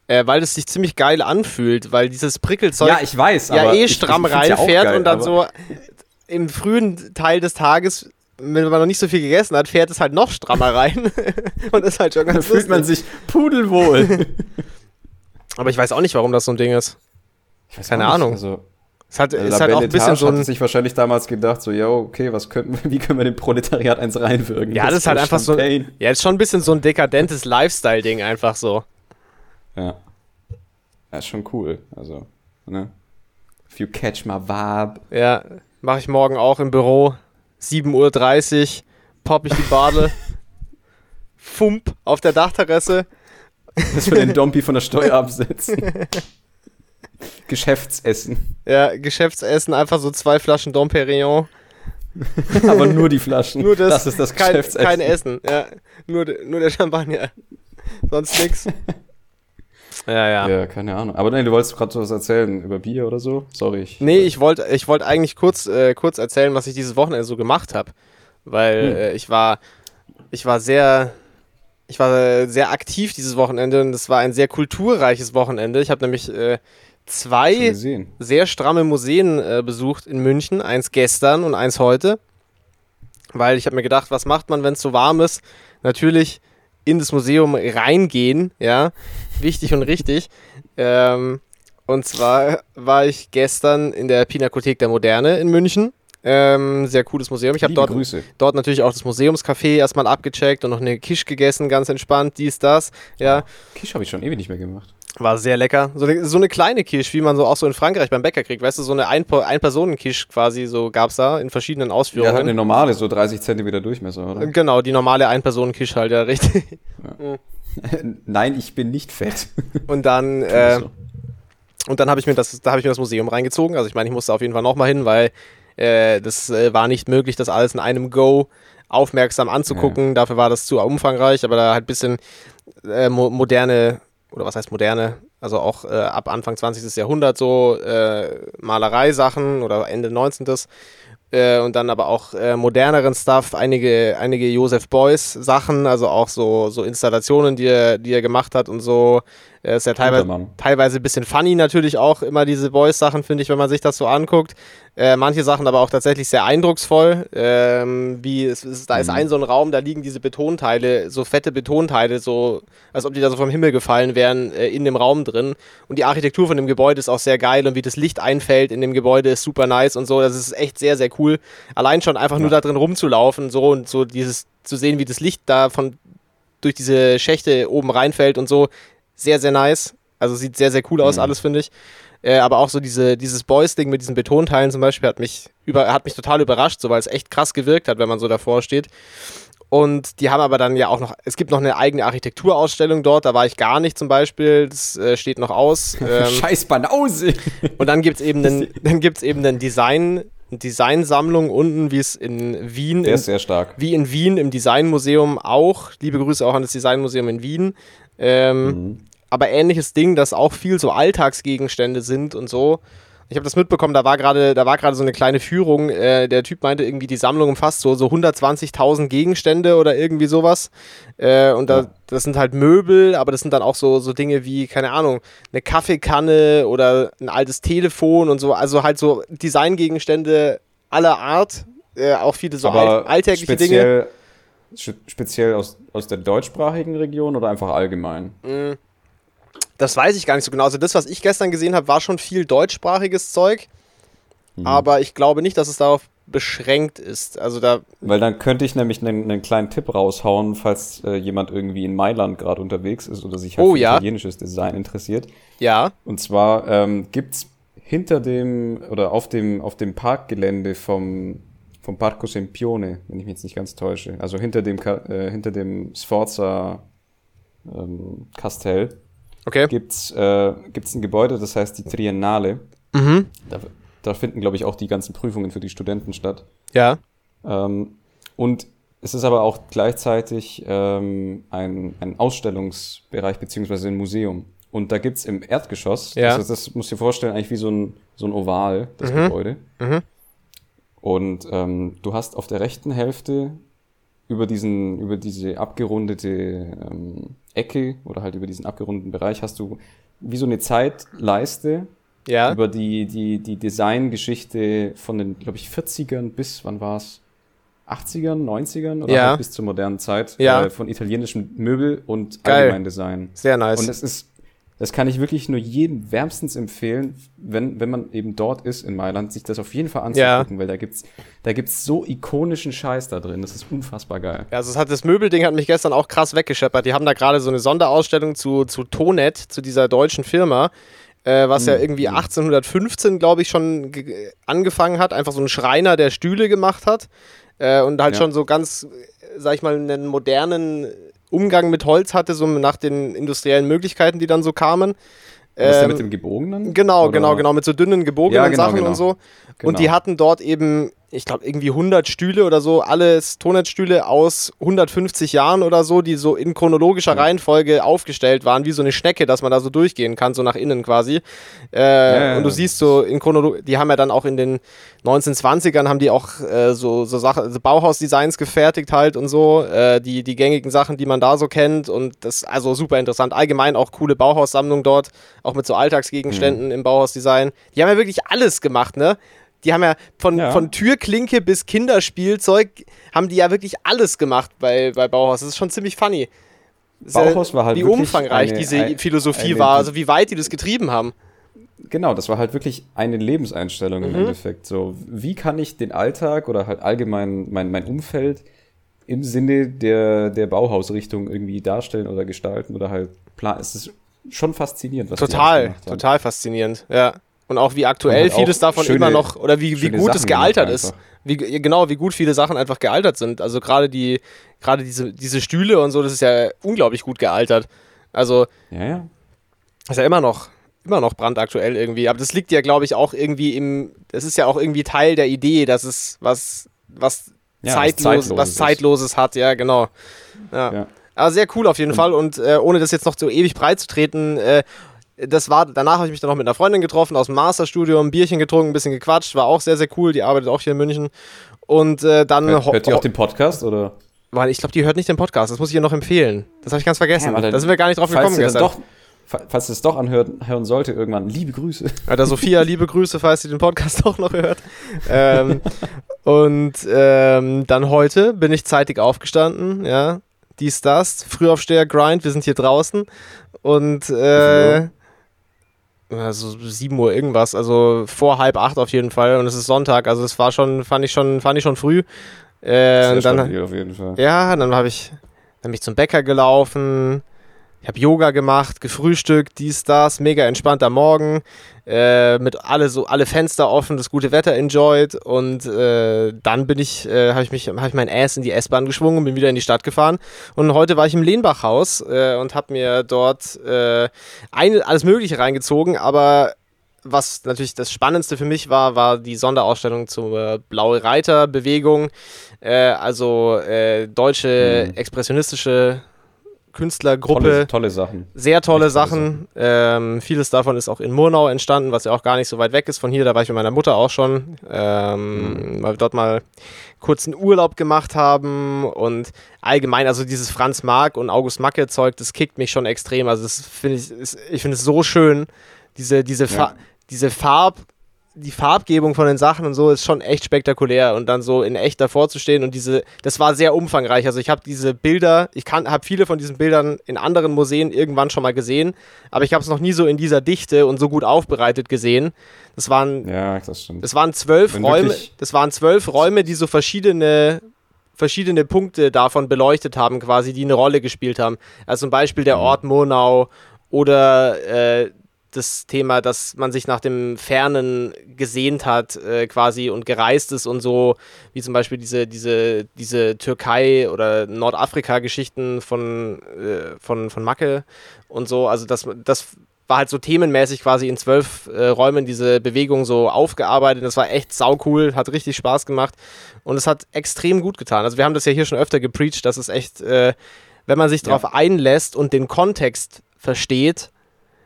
Äh, weil es sich ziemlich geil anfühlt, weil dieses Prickelzeug ja, ich weiß, ja eh ich- stramm ich ja auch reinfährt geil, und dann so im frühen Teil des Tages, wenn man noch nicht so viel gegessen hat, fährt es halt noch strammer rein. [laughs] und ist halt schon Da ganz fühlt man sich pudelwohl. [laughs] Aber ich weiß auch nicht, warum das so ein Ding ist. Ich weiß Keine Ahnung. Also, Es hat, Also ist halt auch ein bisschen so ein. hat sich wahrscheinlich damals gedacht, so, ja, okay, was können, [laughs] wie können wir dem Proletariat eins reinwirken? Ja, das ist halt einfach so. Champagne. Ja, ist schon ein bisschen so ein dekadentes Lifestyle-Ding, einfach so. Ja. Ja, ist schon cool. Also, ne? If you catch my vibe. Ja, mache ich morgen auch im Büro. 7.30 Uhr, popp ich die Bade. [laughs] Fump auf der Dachterrasse. Dass wir den [laughs] Dompi von der Steuer absetzen. Geschäftsessen. Ja, Geschäftsessen, einfach so zwei Flaschen Dom Perignon. [laughs] Aber nur die Flaschen. Nur das, ist das kein, Geschäftsessen. kein Essen. Ja, nur, nur der Champagner. Sonst nix. [laughs] Ja, ja. Ja, keine Ahnung. Aber nein, du wolltest gerade was erzählen über Bier oder so? Sorry. Ich, Nee, ich wollte ich wollt eigentlich kurz, äh, kurz erzählen, was ich dieses Wochenende so gemacht habe. Weil Hm. äh, ich war, ich war sehr, ich war äh, sehr aktiv dieses Wochenende und es war ein sehr kulturreiches Wochenende. Ich habe nämlich äh, zwei sehr stramme Museen äh, besucht in München. Eins gestern und eins heute. Weil ich habe mir gedacht, was macht man, wenn es so warm ist? Natürlich in das Museum reingehen, ja. Wichtig und richtig. Ähm, und zwar war ich gestern in der Pinakothek der Moderne in München. Ähm, sehr cooles Museum. Ich habe dort, Grüße. dort natürlich auch das Museumscafé erstmal abgecheckt und noch eine Kisch gegessen, ganz entspannt, dies, das. Ja, Kisch habe ich schon ewig nicht mehr gemacht. War sehr lecker. So eine, so eine kleine Kisch, wie man so auch so in Frankreich beim Bäcker kriegt. Weißt du, so eine Ein- Ein-Personen-Kisch quasi, so gab es da in verschiedenen Ja, Ausführungen. hat eine normale, so 30 Zentimeter Durchmesser, oder? genau, die normale Ein-Personen-Kisch halt, ja, richtig. [laughs] [laughs] Nein, ich bin nicht fett. [laughs] Und dann, äh, und dann habe ich mir das, da habe ich mir das Museum reingezogen. Also ich meine, ich musste auf jeden Fall nochmal hin, weil äh, das äh, war nicht möglich, das alles in einem Go aufmerksam anzugucken. Dafür war das zu umfangreich, aber da halt ein bisschen äh, mo moderne, oder was heißt moderne, also auch äh, ab Anfang 20. Jahrhundert so äh, Malereisachen oder Ende 19. Äh, und dann aber auch äh, moderneren Stuff, einige, einige Joseph Beuys Sachen, also auch so, so Installationen, die er, die er gemacht hat und so. Er ist ja teilweise, teilweise ein bisschen funny natürlich auch, immer diese Beuys-Sachen, finde ich, wenn man sich das so anguckt. Äh, manche Sachen aber auch tatsächlich sehr eindrucksvoll. Ähm, wie es, es, da ist Mhm. ein so ein Raum, da liegen diese Betonteile, so fette Betonteile, so als ob die da so vom Himmel gefallen wären, äh, in dem Raum drin. Und die Architektur von dem Gebäude ist auch sehr geil und wie das Licht einfällt in dem Gebäude ist super nice und so. Das ist echt sehr, sehr cool. Allein schon einfach nur da drin rumzulaufen, so und so dieses zu sehen, wie das Licht da von durch diese Schächte oben reinfällt und so. Sehr, sehr nice. Also sieht sehr, sehr cool aus, Mhm. alles, finde ich. Äh, aber auch so diese, dieses Boys-Ding mit diesen Betonteilen zum Beispiel hat mich, über, hat mich total überrascht, so weil es echt krass gewirkt hat, wenn man so davor steht. Und die haben aber dann ja auch noch, es gibt noch eine eigene Architekturausstellung dort, da war ich gar nicht zum Beispiel, das äh, steht noch aus. [laughs] Ähm, Scheiß Banause! und dann gibt es eben [laughs] einen, dann gibt's eben einen Design, Designsammlung unten, wie es in Wien, Der ist sehr stark. wie in Wien im Designmuseum auch. Liebe Grüße auch an das Designmuseum in Wien. Ähm, Mhm. aber ähnliches Ding, dass auch viel so Alltagsgegenstände sind und so. Ich habe das mitbekommen, da war gerade, da war gerade so eine kleine Führung. Äh, der Typ meinte irgendwie, die Sammlung umfasst so, so 120.000 Gegenstände oder irgendwie sowas. Äh, und da, Ja. Das sind halt Möbel, aber das sind dann auch so, so Dinge wie, keine Ahnung, eine Kaffeekanne oder ein altes Telefon und so. Also halt so Designgegenstände aller Art. Äh, auch viele so all, alltägliche Dinge. speziell, aus, aus der deutschsprachigen Region oder einfach allgemein? Das weiß ich gar nicht so genau. Also das, was ich gestern gesehen habe, war schon viel deutschsprachiges Zeug. Mhm. Aber ich glaube nicht, dass es darauf beschränkt ist. Also da, Weil dann könnte ich nämlich einen, einen kleinen Tipp raushauen, falls äh, jemand irgendwie in Mailand gerade unterwegs ist oder sich halt Oh, für ja. italienisches Design interessiert. ja, Und zwar ähm, gibt es hinter dem oder auf dem, auf dem Parkgelände vom, vom Parco Sempione, wenn ich mich jetzt nicht ganz täusche, also hinter dem, äh, hinter dem Sforza ähm, Kastell, okay. gibt's äh, gibt's ein Gebäude, das heißt die Triennale. Mhm. Da, da finden, glaube ich, auch die ganzen Prüfungen für die Studenten statt. Ja, Ähm, und es ist aber auch gleichzeitig ähm, ein, ein Ausstellungsbereich beziehungsweise ein Museum. Und da gibt's im Erdgeschoss, Ja. das, das musst du dir vorstellen, eigentlich wie so ein, so ein Oval, das Mhm. Gebäude. Mhm. Und ähm, du hast auf der rechten Hälfte über diesen, über diese abgerundete ähm, Ecke oder halt über diesen abgerundeten Bereich hast du wie so eine Zeitleiste, ja, über die, die, die Designgeschichte von den, glaube ich, 40ern bis, wann war's 80ern, 90ern oder Ja. halt bis zur modernen Zeit Ja. äh, von italienischem Möbel und Geil. Allgemeindesign. sehr nice. Und es ist Das kann ich wirklich nur jedem wärmstens empfehlen, wenn, wenn man eben dort ist in Mailand, sich das auf jeden Fall anzugucken, ja. weil da gibt's, da gibt's so ikonischen Scheiß da drin. Das ist unfassbar geil. Ja, also es hat, das Möbelding hat mich gestern auch krass weggescheppert. Die haben da gerade so eine Sonderausstellung zu, zu Tonet, zu dieser deutschen Firma, äh, was mhm. ja irgendwie 1815, glaube ich, schon angefangen hat. Einfach so ein Schreiner, der Stühle gemacht hat. Äh, und halt ja. schon so ganz, sag ich mal, einen modernen Umgang mit Holz hatte, so nach den industriellen Möglichkeiten, die dann so kamen. Was ähm, der mit dem gebogenen? Genau, Oder? genau, genau, mit so dünnen gebogenen ja, genau, Sachen genau. und so. Genau. Und die hatten dort eben ich glaube, irgendwie 100 Stühle oder so, alles Tonnettstühle aus 150 Jahren oder so, die so in chronologischer. Reihenfolge aufgestellt waren, wie so eine Schnecke, dass man da so durchgehen kann, so nach innen quasi. Äh, ja, und du siehst so in Chronologie, die haben ja dann auch in den 1920ern haben die auch äh, so, so Sachen, also Bauhausdesigns gefertigt halt und so, äh, die, die gängigen Sachen, die man da so kennt und das also super interessant. Allgemein auch coole Bauhaussammlung dort, auch mit so Alltagsgegenständen mhm. im Bauhausdesign. Die haben ja wirklich alles gemacht, ne? Die haben ja von, ja. von Türklinke bis Kinderspielzeug, haben die ja wirklich alles gemacht bei, bei Bauhaus. Das ist schon ziemlich funny. Bauhaus war halt Wie umfangreich eine, diese eine, Philosophie eine, war, also wie weit die das getrieben haben. Genau, das war halt wirklich eine Lebenseinstellung im mhm. Endeffekt. So, wie kann ich den Alltag oder halt allgemein mein, mein Umfeld im Sinne der, der Bauhausrichtung irgendwie darstellen oder gestalten oder halt planen? Es ist schon faszinierend, was Total, total faszinierend, ja. Und auch wie aktuell halt vieles davon schöne, immer noch, oder wie, wie gut Sachen es gealtert ist. Wie, genau, wie gut viele Sachen einfach gealtert sind. Also gerade die, gerade diese, diese Stühle und so, das ist ja unglaublich gut gealtert. Also, ja, ja. ist ja immer noch, immer noch brandaktuell irgendwie. Aber das liegt ja, glaube ich, auch irgendwie im, das ist ja auch irgendwie Teil der Idee, dass es was, was, ja, zeitlos, was, Zeitloses, was Zeitloses hat, ja, genau. Ja. ja. Aber sehr cool auf jeden Fall und äh, ohne das jetzt noch so ewig breit zu treten, äh, das war, danach habe ich mich dann noch mit einer Freundin getroffen aus dem Masterstudio, ein Bierchen getrunken, ein bisschen gequatscht, war auch sehr, sehr cool, die arbeitet auch hier in München. Und äh, dann. Hört, hört die auch den Podcast oder? Weil ich glaube, die hört nicht den Podcast, das muss ich ihr noch empfehlen. Das habe ich ganz vergessen. Ja, da sind wir gar nicht drauf gekommen gestern. Doch, falls es doch anhören hören sollte irgendwann, liebe Grüße. Alter, Sophia, [laughs] liebe Grüße, falls sie den Podcast [laughs] auch noch hört. ähm, und ähm, dann heute bin ich zeitig aufgestanden, ja. Dies, das, Frühaufsteher, Grind, wir sind hier draußen. Und äh, also 7 Uhr irgendwas, also vor halb acht auf jeden Fall und es ist Sonntag, also es war schon, fand ich schon, fand ich schon früh. Äh, dann, auf jeden Fall. Ja, dann habe ich, dann bin ich zum Bäcker gelaufen, ich habe Yoga gemacht, gefrühstückt, dies, das, mega entspannter Morgen, äh, mit alle so alle Fenster offen, das gute Wetter enjoyed und äh, dann bin ich, äh, habe ich mich, habe ich mein Ass in die S-Bahn geschwungen und bin wieder in die Stadt gefahren und heute war ich im Lehnbachhaus äh, und habe mir dort äh, ein, alles Mögliche reingezogen, aber was natürlich das Spannendste für mich war, war die Sonderausstellung zur Blaue Reiter-Bewegung, äh, also deutsche mhm. expressionistische Künstlergruppe. Tolle, tolle Sachen. Sehr tolle Echt Sachen. Ähm, vieles davon ist auch in Murnau entstanden, was ja auch gar nicht so weit weg ist von hier. Da war ich mit meiner Mutter auch schon, ähm, mhm. weil wir dort mal kurz einen Urlaub gemacht haben und allgemein, also dieses Franz Marc und August Macke Zeug, das kickt mich schon extrem. Also das finde ich, ich finde es so schön, diese, diese, ja. Fa diese Farb, die Farbgebung von den Sachen und so ist schon echt spektakulär und dann so in echt davor zu stehen und diese, das war sehr umfangreich. Also ich habe diese Bilder, ich habe viele von diesen Bildern in anderen Museen irgendwann schon mal gesehen, aber ich habe es noch nie so in dieser Dichte und so gut aufbereitet gesehen. Das waren, ja, das stimmt. Das waren zwölf Wenn Räume, das waren zwölf Räume, die so verschiedene verschiedene Punkte davon beleuchtet haben, quasi, die eine Rolle gespielt haben. Also zum Beispiel der mhm. Ort Monau oder äh, das Thema, dass man sich nach dem Fernen gesehnt hat, äh, quasi und gereist ist und so, wie zum Beispiel diese, diese, diese Türkei- oder Nordafrika-Geschichten von, äh, von, von Macke und so. Also das, das war halt so themenmäßig quasi in zwölf äh, Räumen diese Bewegung so aufgearbeitet. Das war echt saucool, hat richtig Spaß gemacht und es hat extrem gut getan. Also wir haben das ja hier schon öfter gepreacht, dass es echt, äh, wenn man sich darauf einlässt und den Kontext versteht,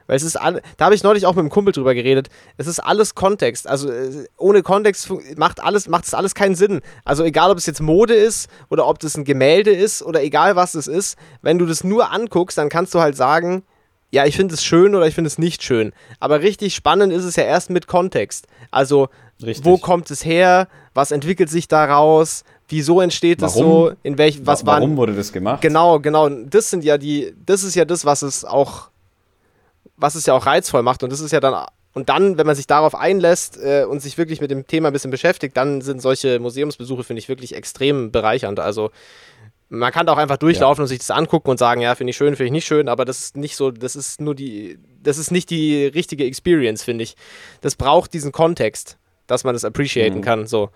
weil es ist alle, da habe ich neulich auch mit einem Kumpel drüber geredet. Es ist alles Kontext. Also äh, ohne Kontext macht alles, macht es alles keinen Sinn. Also egal, ob es jetzt Mode ist oder ob das ein Gemälde ist oder egal was es ist, wenn du das nur anguckst, dann kannst du halt sagen, ja, ich finde es schön oder ich finde es nicht schön. Aber richtig spannend ist es ja erst mit Kontext. Also, richtig. wo kommt es her? Was entwickelt sich daraus? Wieso entsteht es so? In welch, was Warum waren, wurde das gemacht? Genau, genau. Das sind ja die, das ist ja das, was es auch was es ja auch reizvoll macht. Und das ist ja dann, und dann, wenn man sich darauf einlässt äh, und sich wirklich mit dem Thema ein bisschen beschäftigt, dann sind solche Museumsbesuche, finde ich, wirklich extrem bereichernd. Also man kann da auch einfach durchlaufen ja. und sich das angucken und sagen, ja, finde ich schön, finde ich nicht schön, aber das ist nicht so, das ist nur die, das ist nicht die richtige Experience, finde ich. Das braucht diesen Kontext, dass man das appreciaten mhm. kann. So.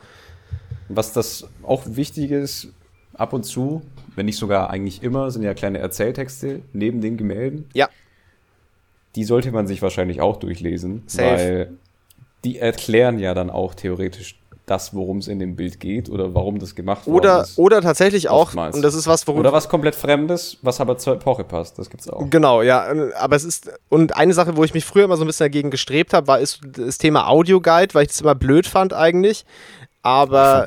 Was das auch wichtig ist, ab und zu, wenn nicht sogar eigentlich immer, sind ja kleine Erzähltexte neben den Gemälden. Ja. Die sollte man sich wahrscheinlich auch durchlesen, Safe. weil die erklären ja dann auch theoretisch das, worum es in dem Bild geht oder warum das gemacht oder, ist. Oder tatsächlich auch, oftmals. und das ist was, worum. Oder was komplett Fremdes, was aber zur Epoche passt. Das gibt's auch. Genau, ja. Aber es ist, und eine Sache, wo ich mich früher immer so ein bisschen dagegen gestrebt habe, war ist das Thema Audioguide, weil ich das immer blöd fand eigentlich. Aber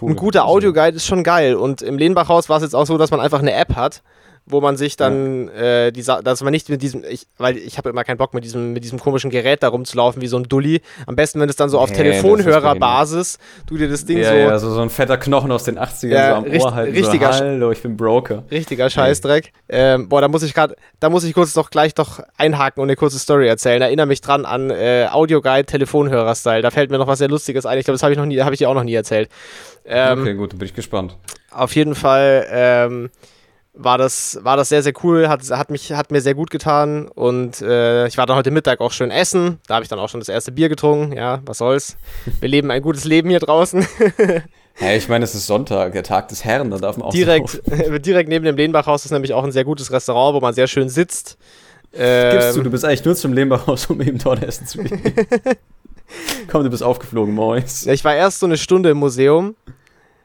cool. ein guter Audioguide ist schon geil. Und im Lehnbachhaus war es jetzt auch so, dass man einfach eine App hat wo man sich dann, ja. äh, die, dass man nicht mit diesem, ich, weil ich habe immer keinen Bock mit diesem, mit diesem komischen Gerät da rumzulaufen wie so ein Dulli. Am besten, wenn es dann so auf nee, Telefonhörerbasis, du dir das Ding ja, so. Ja, so, so ein fetter Knochen aus den 80ern ja, so am richt, Ohr halten. Richtiger, so, Hallo, ich bin Broker. Richtiger Scheißdreck. Ähm, boah, da muss ich gerade, da muss ich kurz doch gleich doch einhaken und eine kurze Story erzählen. Erinnere mich dran an äh, Audioguide Telefonhörer-Style. Da fällt mir noch was sehr Lustiges ein. Ich glaube, das habe ich noch nie, habe ich dir auch noch nie erzählt. Ähm, okay, gut, dann bin ich gespannt. Auf jeden Fall, ähm, war das, war das sehr, sehr cool, hat, hat, mich, hat mir sehr gut getan und äh, ich war dann heute Mittag auch schön essen, da habe ich dann auch schon das erste Bier getrunken, ja, was soll's. Wir leben ein gutes Leben hier draußen. [laughs] ja, ich meine, es ist Sonntag, der Tag des Herrn, da darf man auch direkt, [laughs] direkt neben dem Lehnbachhaus ist nämlich auch ein sehr gutes Restaurant, wo man sehr schön sitzt. Ähm, Gibst du, du bist eigentlich nur zum Lehnbachhaus, um eben dort essen zu gehen. [laughs] Komm, du bist aufgeflogen, Mois. Ja, ich war erst so eine Stunde im Museum,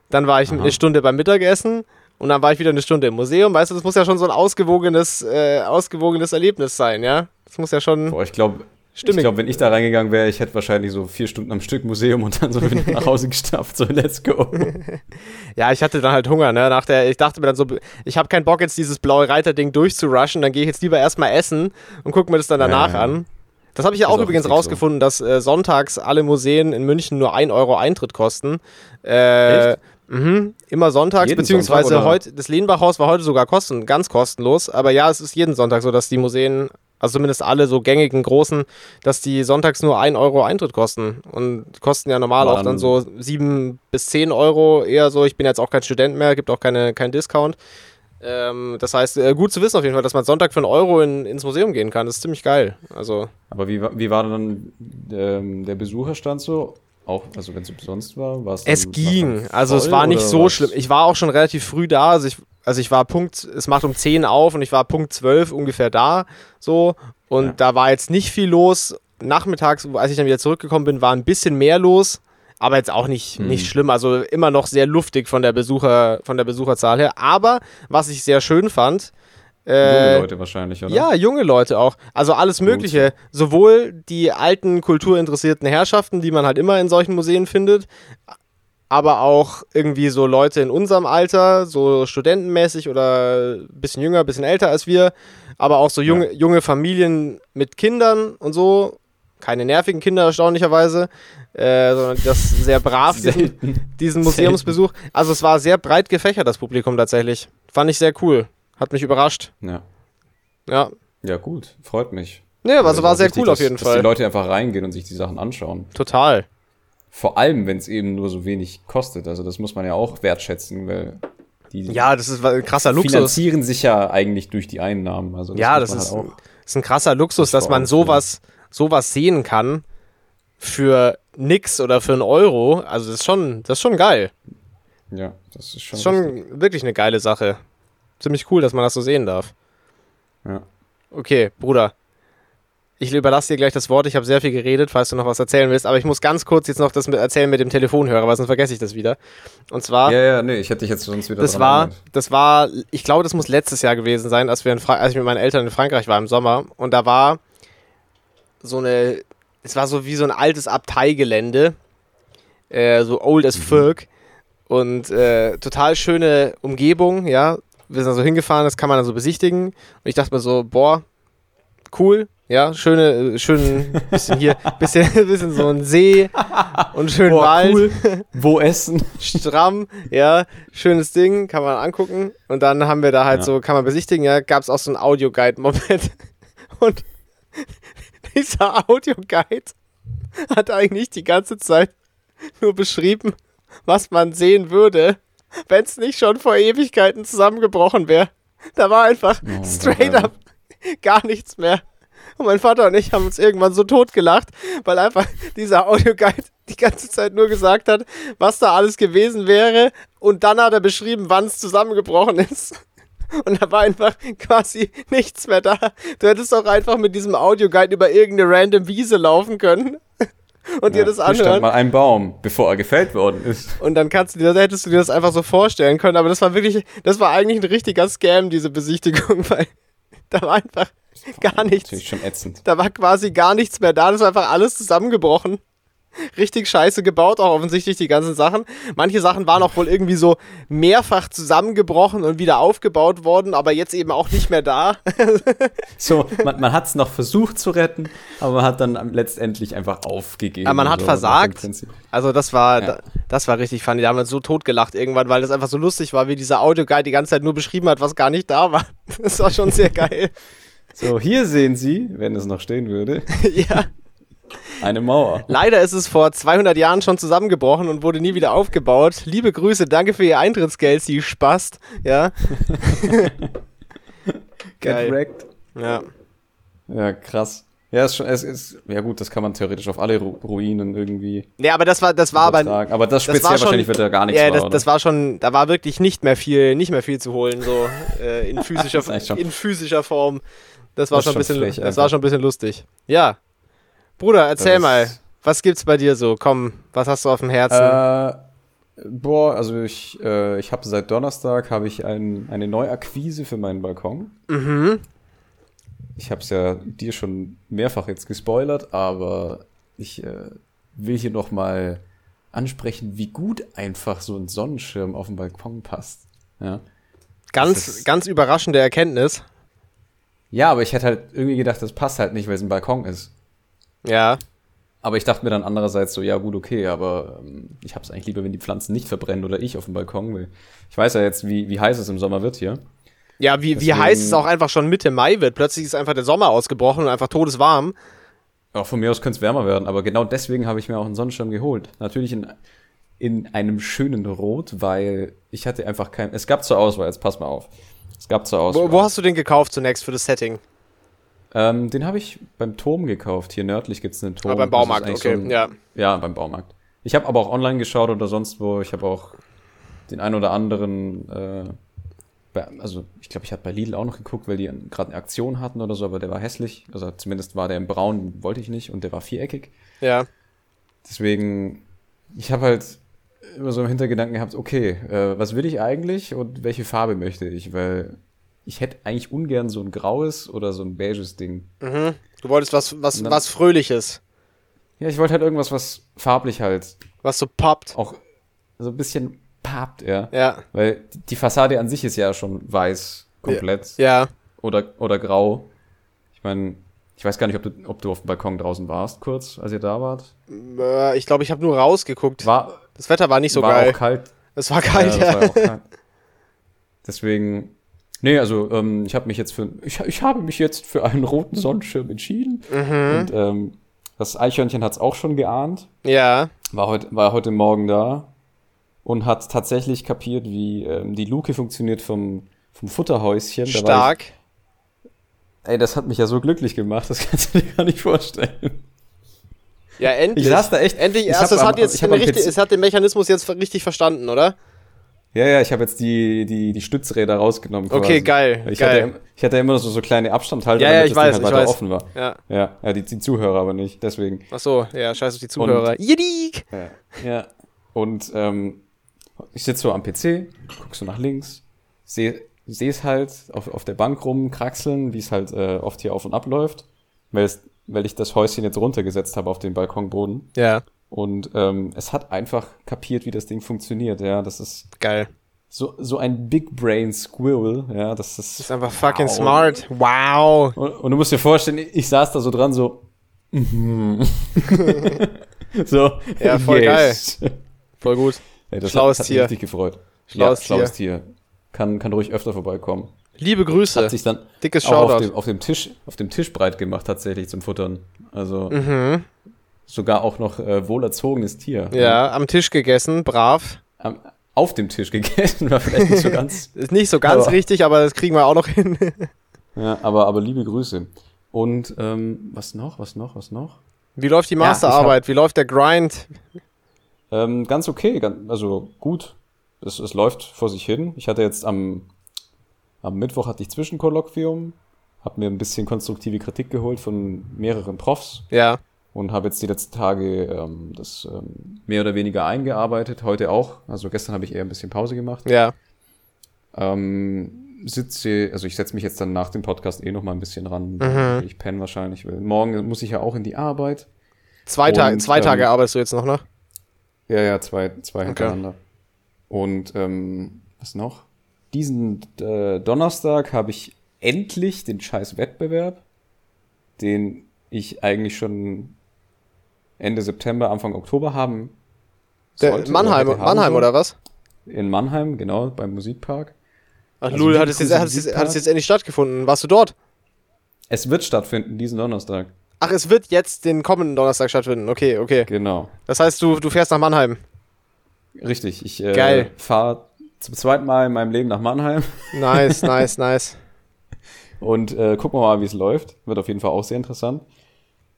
dann war ich Aha. eine Stunde beim Mittagessen und dann war ich wieder eine Stunde im Museum. Weißt du, das muss ja schon so ein ausgewogenes, äh, ausgewogenes Erlebnis sein, ja? Das muss ja schon. Boah, ich glaube, ich glaube, wenn ich da reingegangen wäre, ich hätte wahrscheinlich so vier Stunden am Stück Museum und dann so wieder nach Hause gestapft. So, let's go. [laughs] ja, ich hatte dann halt Hunger, ne? Nach der, ich dachte mir dann so, ich habe keinen Bock, jetzt dieses blaue Reiter-Ding durchzurushen, dann gehe ich jetzt lieber erstmal essen und gucke mir das dann danach ja. an. Das habe ich ja auch, auch übrigens rausgefunden, so. dass äh, sonntags alle Museen in München nur 1 Euro Eintritt kosten. Äh, Echt? Mhm, immer sonntags, jeden beziehungsweise Sonntag, heute, das Lehnbachhaus war heute sogar kosten, ganz kostenlos, aber ja, es ist jeden Sonntag so, dass die Museen, also zumindest alle so gängigen großen, dass die sonntags nur 1 Euro Eintritt kosten und kosten ja normal auch dann so 7 bis 10 Euro, eher so, ich bin jetzt auch kein Student mehr, gibt auch keine, keinen Discount. Ähm, das heißt, äh, gut zu wissen auf jeden Fall, dass man Sonntag für einen Euro in, ins Museum gehen kann, das ist ziemlich geil. Also. Aber wie, wie war dann ähm, der Besucherstand so? Auch, also wenn es umsonst war, war es. Es ging. Also es war nicht so was? schlimm. Ich war auch schon relativ früh da. Also ich, also ich war Punkt, es macht um 10 auf und ich war Punkt 12 ungefähr da. So. Und ja. da war jetzt nicht viel los. Nachmittags, als ich dann wieder zurückgekommen bin, war ein bisschen mehr los. Aber jetzt auch nicht, hm. nicht schlimm. Also immer noch sehr luftig von der, Besucher, von der Besucherzahl her. Aber was ich sehr schön fand, äh, junge Leute wahrscheinlich, oder? Ja, junge Leute auch. Also alles Mögliche. Sowohl die alten kulturinteressierten Herrschaften, die man halt immer in solchen Museen findet, aber auch irgendwie so Leute in unserem Alter, so studentenmäßig oder ein bisschen jünger, ein bisschen älter als wir, aber auch so junge, ja. junge Familien mit Kindern und so. Keine nervigen Kinder, erstaunlicherweise, äh, sondern das sehr brav, diesen, diesen Museumsbesuch. Also es war sehr breit gefächert, das Publikum tatsächlich. Fand ich sehr cool. Hat mich überrascht. Ja. Ja. Ja, gut. Freut mich. Ja, also war sehr wichtig, cool auf jeden dass, Fall. Dass die Leute einfach reingehen und sich die Sachen anschauen. Total. Vor allem, wenn es eben nur so wenig kostet. Also das muss man ja auch wertschätzen, weil die ja, das ist ein krasser Luxus. finanzieren sich ja eigentlich durch die Einnahmen. Also das ja, das ist, halt ist, ein krasser Luxus, dass man sowas, sowas sehen kann für nix oder für einen Euro. Also das ist schon, das ist schon geil. Ja, das ist schon, das ist schon wirklich eine geile Sache ziemlich cool, dass man das so sehen darf. Ja. Okay, Bruder. Ich überlasse dir gleich das Wort. Ich habe sehr viel geredet, falls du noch was erzählen willst. Aber ich muss ganz kurz jetzt noch das mit erzählen mit dem Telefonhörer, weil sonst vergesse ich das wieder. Und zwar. Ja, ja, nee, ich hätte dich jetzt sonst wieder. Das war, das war, ich glaube, das muss letztes Jahr gewesen sein, als, wir in als ich mit meinen Eltern in Frankreich war im Sommer. Und da war so eine, es war so wie so ein altes Abteigelände, äh, so old as mhm. fuck. Und äh, total schöne Umgebung, ja wir sind da so hingefahren, das kann man dann so besichtigen. Und ich dachte mir so, boah, cool, ja, schöne, schön [laughs] bisschen hier, bisschen, [laughs] bisschen so ein See und schön Boah, Wald. Cool. [laughs] Wo essen? Stramm, ja, schönes Ding, kann man angucken. Und dann haben wir da halt ja. so, kann man besichtigen, ja, gab es auch so ein Audio-Guide-Moped. Und dieser Audioguide hat eigentlich die ganze Zeit nur beschrieben, was man sehen würde, wenn es nicht schon vor Ewigkeiten zusammengebrochen wäre. Da war einfach Oh, straight Gott, up gar nichts mehr. Und mein Vater und ich haben uns irgendwann so totgelacht, weil einfach dieser Audioguide die ganze Zeit nur gesagt hat, was da alles gewesen wäre. Und dann hat er beschrieben, wann es zusammengebrochen ist. Und da war einfach quasi nichts mehr da. Du hättest auch einfach mit diesem Audioguide über irgendeine random Wiese laufen können und dir das Hier stand anhören. mal ein Baum, bevor er gefällt worden ist. Und dann kannst du dir, hättest du dir das einfach so vorstellen können. Aber das war wirklich, das war eigentlich ein richtiger Scam, diese Besichtigung, [laughs] weil da war einfach gar nichts. Natürlich schon ätzend. Da war quasi gar nichts mehr da. Das war einfach alles zusammengebrochen. Richtig scheiße gebaut, auch offensichtlich die ganzen Sachen. Manche Sachen waren auch wohl irgendwie so mehrfach zusammengebrochen und wieder aufgebaut worden, aber jetzt eben auch nicht mehr da. [laughs] So, man, man hat es noch versucht zu retten, aber man hat dann letztendlich einfach aufgegeben. Aber man hat So, versagt. Also das war, Ja. da, das war richtig funny. Da haben wir so totgelacht irgendwann, weil das einfach so lustig war, wie dieser Audioguide die ganze Zeit nur beschrieben hat, was gar nicht da war. [laughs] Das war schon sehr geil. So, hier sehen Sie, wenn es noch stehen würde, [laughs] ja. Eine Mauer. Leider ist es vor 200 Jahren schon zusammengebrochen und wurde nie wieder aufgebaut. Liebe Grüße, danke für Ihr Eintrittsgeld, Sie Spast. Ja. [laughs] Geil. Get wrecked. Ja. Ja, krass. Ja, ist schon, es ist, ja gut, das kann man theoretisch auf alle Ru Ruinen irgendwie Nee, aber das war, das war aber. Aber das das speziell war schon- wahrscheinlich wird da gar nichts Ja, wahr, das, das war schon, da war wirklich nicht mehr viel, nicht mehr viel zu holen, so äh, in, [laughs] physischer, Das in physischer Form. Das war Das schon ein bisschen, frech das war schon ein bisschen lustig. Ja. Bruder, erzähl Das mal, was gibt's bei dir so? Komm, was hast du auf dem Herzen? Äh, boah, also ich, äh, ich habe seit Donnerstag habe ich ein, eine Neuakquise für meinen Balkon. mhm. Ich habe es ja dir schon mehrfach jetzt gespoilert, aber ich äh, will hier noch mal ansprechen, wie gut einfach so ein Sonnenschirm auf dem Balkon passt. Ja. Ganz, ganz überraschende Erkenntnis. ja, aber ich hätte halt irgendwie gedacht, das passt halt nicht, weil es ein Balkon ist. Ja. Aber ich dachte mir dann andererseits so, ja gut, okay, aber ähm, ich habe es eigentlich lieber, wenn die Pflanzen nicht verbrennen oder ich auf dem Balkon will. Ich weiß ja jetzt, wie, wie heiß es im Sommer wird hier. Ja, wie, wie Deswegen- heiß es auch einfach schon Mitte Mai wird. Plötzlich ist einfach der Sommer ausgebrochen und einfach todeswarm. Auch von mir aus könnte es wärmer werden, aber genau deswegen habe ich mir auch einen Sonnenschirm geholt. Natürlich in, in einem schönen Rot, weil ich hatte einfach kein. Es gab zur Auswahl, jetzt pass mal auf. Es gab zur Auswahl. Wo, wo hast du den gekauft zunächst für das Setting? Ähm, den habe ich beim Turm gekauft. Hier nördlich gibt es einen Turm. Ah, beim Baumarkt, okay, ein- ja. Ja, beim Baumarkt. Ich habe aber auch online geschaut oder sonst wo. Ich habe auch den ein oder anderen. Äh, bei, also, ich glaube, ich habe bei Lidl auch noch geguckt, weil die gerade eine Aktion hatten oder so, aber der war hässlich. Also, zumindest war der im Braun, wollte ich nicht und der war viereckig. Ja. Deswegen, ich habe halt immer so im Hintergedanken gehabt, okay, äh, was will ich eigentlich und welche Farbe möchte ich? Weil ich hätte eigentlich ungern so ein graues oder so ein beiges Ding. Mhm. Du wolltest was, was, dann- was Fröhliches. Ja, ich wollte halt irgendwas, was farblich halt Was so poppt. auch so ein bisschen papt, ja. Ja. Weil die- Fassade an sich ist ja schon weiß, komplett. Ja. Oder, oder grau. Ich meine, ich weiß gar nicht, ob du, ob du auf dem Balkon draußen warst, kurz, als ihr da wart. Äh, ich glaube, ich habe nur rausgeguckt. War, Das Wetter war nicht so war geil. auch kalt. Es war kalt, Ja, ja. war auch kalt. Deswegen, nee, also ähm, ich habe mich jetzt für, ich, ich habe mich jetzt für einen roten Sonnenschirm entschieden. Mhm. Und ähm, das Eichhörnchen hat es auch schon geahnt. Ja. War heute, war heute Morgen da und hat tatsächlich kapiert, wie ähm, die Luke funktioniert vom, vom Futterhäuschen. Da Stark. Ich, ey, das hat mich ja so glücklich gemacht, das kannst du dir gar nicht vorstellen. Ja, endlich. Ich saß da echt- Endlich hab es hat jetzt den richtig, es hat den Mechanismus jetzt richtig verstanden, oder? Ja, ja, ich habe jetzt die, die, die Stützräder rausgenommen. Okay, geil, Ich, geil. Hatte, ja ich hatte ja immer so, so kleine Abstandhalter, Ja, ja, damit ich das weiß, Ding halt weiter weiß. offen war. Ja. Ja, ja die, die Zuhörer aber nicht, deswegen. Ach so, ja, scheiß auf die Zuhörer. Jidik! Ja. ja. Und ähm, ich sitze so am PC, guck so nach links, sehe es halt auf, auf der Bank rumkraxeln, wie es halt äh, oft hier auf und ab läuft, weil, es, weil ich das Häuschen jetzt runtergesetzt habe auf den Balkonboden. Ja, Und ähm, es hat einfach kapiert, wie das Ding funktioniert. Ja, das ist geil. so, so ein Big Brain Squirrel. Ja, das ist, Das ist einfach fucking Wow. smart. Wow. Und, und du musst dir vorstellen, ich, saß da so dran, so. mhm. [laughs] so. Ja, voll yes. Voll gut. Ey, das Schlaues hat, hat Tier. mich richtig gefreut. Schlaues ja, schlaues Tier. Kann, kann ruhig öfter vorbeikommen. Liebe Grüße. Hat sich dann Dickes auch auf Shoutout. dem, auf, dem Tisch, auf dem Tisch breit gemacht, tatsächlich zum Futtern. Also Mhm. Sogar auch noch äh, wohlerzogenes Tier. Ja, am Tisch gegessen, brav. Am, auf dem Tisch gegessen, [laughs] war vielleicht nicht so [laughs] ganz. Ist nicht so ganz Aber- richtig, aber das kriegen wir auch noch hin. [laughs] ja, aber, aber liebe Grüße. Und ähm, was noch, was noch, was noch? Wie läuft die Ja, Masterarbeit? Wie läuft der Grind? Ähm, ganz okay, ganz, also gut. Es, es läuft vor sich hin. Ich hatte jetzt am, am Mittwoch hatte ich Zwischenkolloquium, habe mir ein bisschen konstruktive Kritik geholt von mehreren Profs Ja. Und habe jetzt die letzten Tage ähm, das ähm, mehr oder weniger eingearbeitet. Heute auch. Also gestern habe ich eher ein bisschen Pause gemacht. Ja. Ähm, sitze, also ich setze mich jetzt dann nach dem Podcast eh noch mal ein bisschen ran. Mhm. Ich penne wahrscheinlich. Morgen muss ich ja auch in die Arbeit. Zwei, Ta Und, zwei ähm, Tage arbeitest du jetzt noch, ne? Ja, ja, zwei, zwei Okay. hintereinander. Und ähm, was noch? Diesen äh, Donnerstag habe ich endlich den scheiß Wettbewerb, den ich eigentlich schon Ende September, Anfang Oktober haben sollte Mannheim, haben Mannheim sollen. oder was? In Mannheim, genau, beim Musikpark. Ach, Also Lul, hat es, jetzt, hat, es jetzt, hat es jetzt endlich stattgefunden? Warst du dort? Es wird stattfinden, diesen Donnerstag. Ach, es wird jetzt den kommenden Donnerstag stattfinden. Okay, okay. Genau. Das heißt, du, du fährst nach Mannheim. Richtig. Ich äh, fahre zum zweiten Mal in meinem Leben nach Mannheim Nice, nice, nice. [laughs] und äh, gucken wir mal, wie es läuft. Wird auf jeden Fall auch sehr interessant.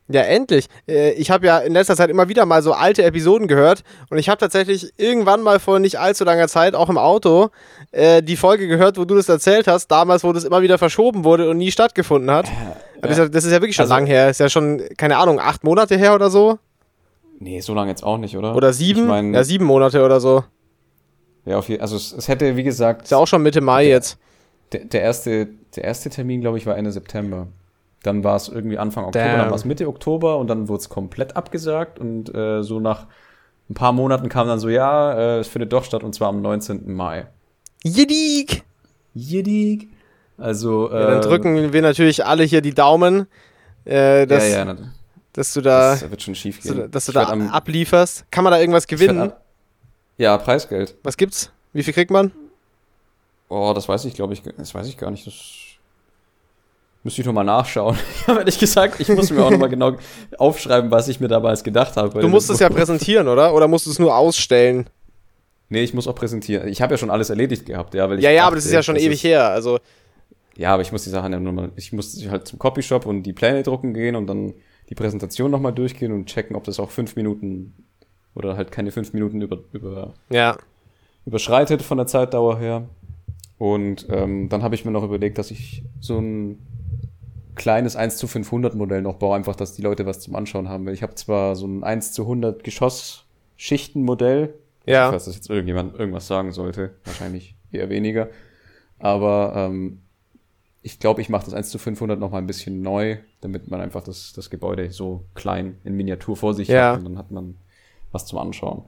Ja, endlich. Äh, Ich habe ja in letzter Zeit immer wieder mal so alte Episoden gehört und ich habe tatsächlich irgendwann mal vor nicht allzu langer Zeit auch im Auto äh, die Folge gehört, wo du das erzählt hast, damals, wo das immer wieder verschoben wurde und nie stattgefunden hat. Das, ist ja, das ist ja wirklich schon Also- lang her. Ist ja schon, keine Ahnung, acht Monate her oder so. Nee, so lange jetzt auch nicht, oder? Oder sieben? Ich mein, ja, sieben Monate oder so. ja, auf je, also es, es hätte, wie gesagt, Ist ja auch schon Mitte Mai jetzt. der, der, erste, der erste Termin, glaube ich, war Ende September. Dann war es irgendwie Anfang Oktober, Damn. dann war es Mitte Oktober und dann wurde es komplett abgesagt und äh, so nach ein paar Monaten kam dann so, ja, äh, es findet doch statt und zwar am 19. Mai. Jidik! Jidig. Also, äh, Ja, dann drücken wir natürlich alle hier die Daumen, äh, dass, ja, ja, na, dass du da, das wird schon schief dass du, gehen. dass du da am- ablieferst. Kann man da irgendwas gewinnen? Ja, Preisgeld. Was gibt's? Wie viel kriegt man? Oh, das weiß ich, glaube ich, das weiß ich gar nicht. Das müsste ich nochmal nachschauen. [laughs] Ich habe ehrlich gesagt, ich muss mir auch nochmal genau aufschreiben, was ich mir damals gedacht habe. Du musst es ja präsentieren, oder? Oder musst du es nur ausstellen? Nee, ich muss auch präsentieren. Ich habe ja schon alles erledigt gehabt, ja, weil ich Ja, ja, dachte, aber das ist ja schon ewig her. Also, Ja, aber ich muss die Sachen ja nur mal, ich muss halt zum Copyshop und die Pläne drucken gehen und dann die Präsentation nochmal durchgehen und checken, ob das auch fünf Minuten oder halt keine fünf Minuten über, über, ja. überschreitet von der Zeitdauer her. Und ähm, dann habe ich mir noch überlegt, dass ich so ein kleines 1 zu 500 Modell noch baue, einfach, dass die Leute was zum Anschauen haben. Weil ich habe zwar so ein 1 zu 100 Geschossschichten-Modell. Ja. Falls das jetzt irgendjemand irgendwas sagen sollte. Wahrscheinlich eher weniger. Aber ähm, ich glaube, ich mache das 1 zu 500 noch mal ein bisschen neu, damit man einfach das, das Gebäude so klein in Miniatur vor sich Ja. hat und dann hat man was zum Anschauen.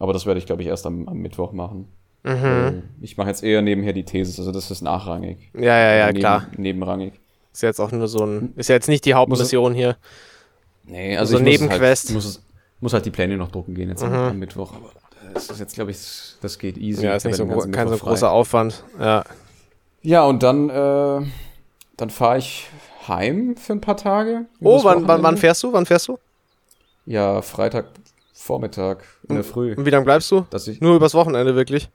Aber das werde ich, glaube ich, erst am, am Mittwoch machen. Mhm. Weil Ich mache jetzt eher nebenher die Thesis, also das ist nachrangig. Ja, ja, ja, Neben, klar. Nebenrangig. Ist jetzt auch nur so ein. Ist ja jetzt nicht die Hauptmission hier. Nee, also So ich muss Nebenquest. Halt, muss, muss halt die Pläne noch drucken gehen jetzt am, Mhm. am Mittwoch. Aber das ist jetzt, glaube ich, das- geht easy. Ja, ist nicht Ich so, kein so Mittwoch frei. großer Aufwand. Ja. Ja, und dann, äh, dann fahre ich heim für ein paar Tage. Oh, wann, wann, wann fährst du? Wann fährst du? Ja, Freitag Vormittag in der Früh. Und wie lange bleibst du? Dass ich, Nur übers Wochenende, wirklich?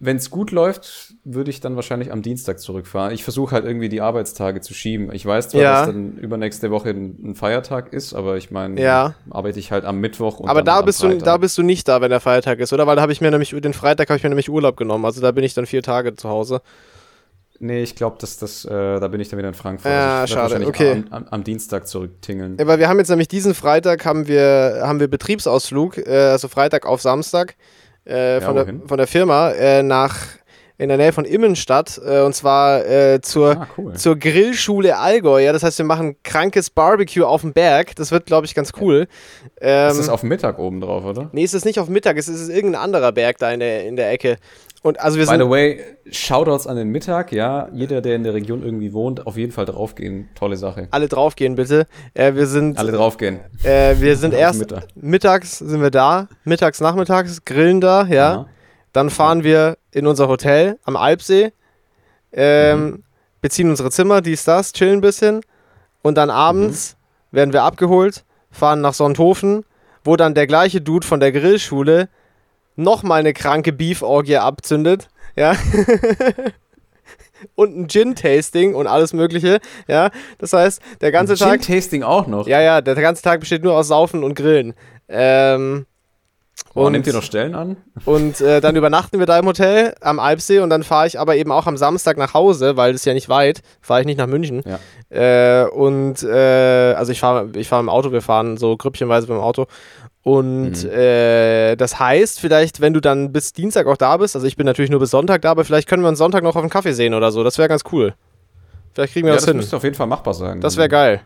Wenn es gut läuft, würde ich dann wahrscheinlich am Dienstag zurückfahren. Ich versuche halt irgendwie die Arbeitstage zu schieben. Ich weiß zwar, Ja. dass dann übernächste Woche ein, Feiertag ist, aber ich meine, Ja. arbeite ich halt am Mittwoch. Und Aber da bist, du, da bist du nicht da, wenn der Feiertag ist, oder? Weil da habe ich mir nämlich, den Freitag habe ich mir nämlich Urlaub genommen. Also da bin ich dann vier Tage zu Hause. Nee, ich glaube, dass das, äh, da bin ich dann wieder in Frankfurt. Ja, Also ich werd schade, okay. Am, am, am Dienstag zurücktingeln. Ja, weil wir haben jetzt nämlich diesen Freitag haben wir, haben wir Betriebsausflug, äh, also Freitag auf Samstag äh, von, der, wohin? von der Firma äh, nach in der Nähe von Immenstadt äh, und zwar äh, zur, ah, cool. zur Grillschule Allgäu. Ja, das heißt, wir machen krankes Barbecue auf dem Berg. Das wird, glaube ich, ganz cool. Ähm, das ist auf Mittag oben drauf, oder? nee, es ist nicht auf Mittag, es ist irgendein anderer Berg da in der, in der Ecke. Und also wir By the way, Shoutouts an den Mittag, ja. Jeder, der in der Region irgendwie wohnt, auf jeden Fall draufgehen. Tolle Sache. Alle draufgehen, bitte. Äh, wir sind, Alle draufgehen. äh, wir sind erst Mittag. mittags sind wir da, mittags, nachmittags grillen da, ja. Aha. Dann fahren wir in unser Hotel am Alpsee. ähm, beziehen unsere Zimmer, dies, das, chillen ein bisschen und dann abends werden wir abgeholt, fahren nach Sonthofen, wo dann der gleiche Dude von der Grillschule nochmal eine kranke Beef-Orgie abzündet, ja. [laughs] und ein Gin-Tasting und alles mögliche, ja. Das heißt, der ganze Tag... Gin-Tasting auch noch. Ja, ja, der ganze Tag besteht nur aus Saufen und Grillen. Ähm, Oh, und- nehmt ihr noch Stellen an? und äh, dann übernachten wir da im Hotel am Alpsee und dann fahre ich aber eben auch am Samstag nach Hause, weil das ist ja nicht weit, fahre ich nicht nach München. Ja. Äh, und äh, also ich fahre ich fahr im Auto, wir fahren so grüppchenweise dem Auto. Und Mhm. äh, das heißt, vielleicht, wenn du dann bis Dienstag auch da bist, also ich bin natürlich nur bis Sonntag da, aber vielleicht können wir uns Sonntag noch auf einen Kaffee sehen oder so. Das wäre ganz cool. Vielleicht kriegen wir Ja, das das hin. müsste auf jeden Fall machbar sein. Das wäre geil.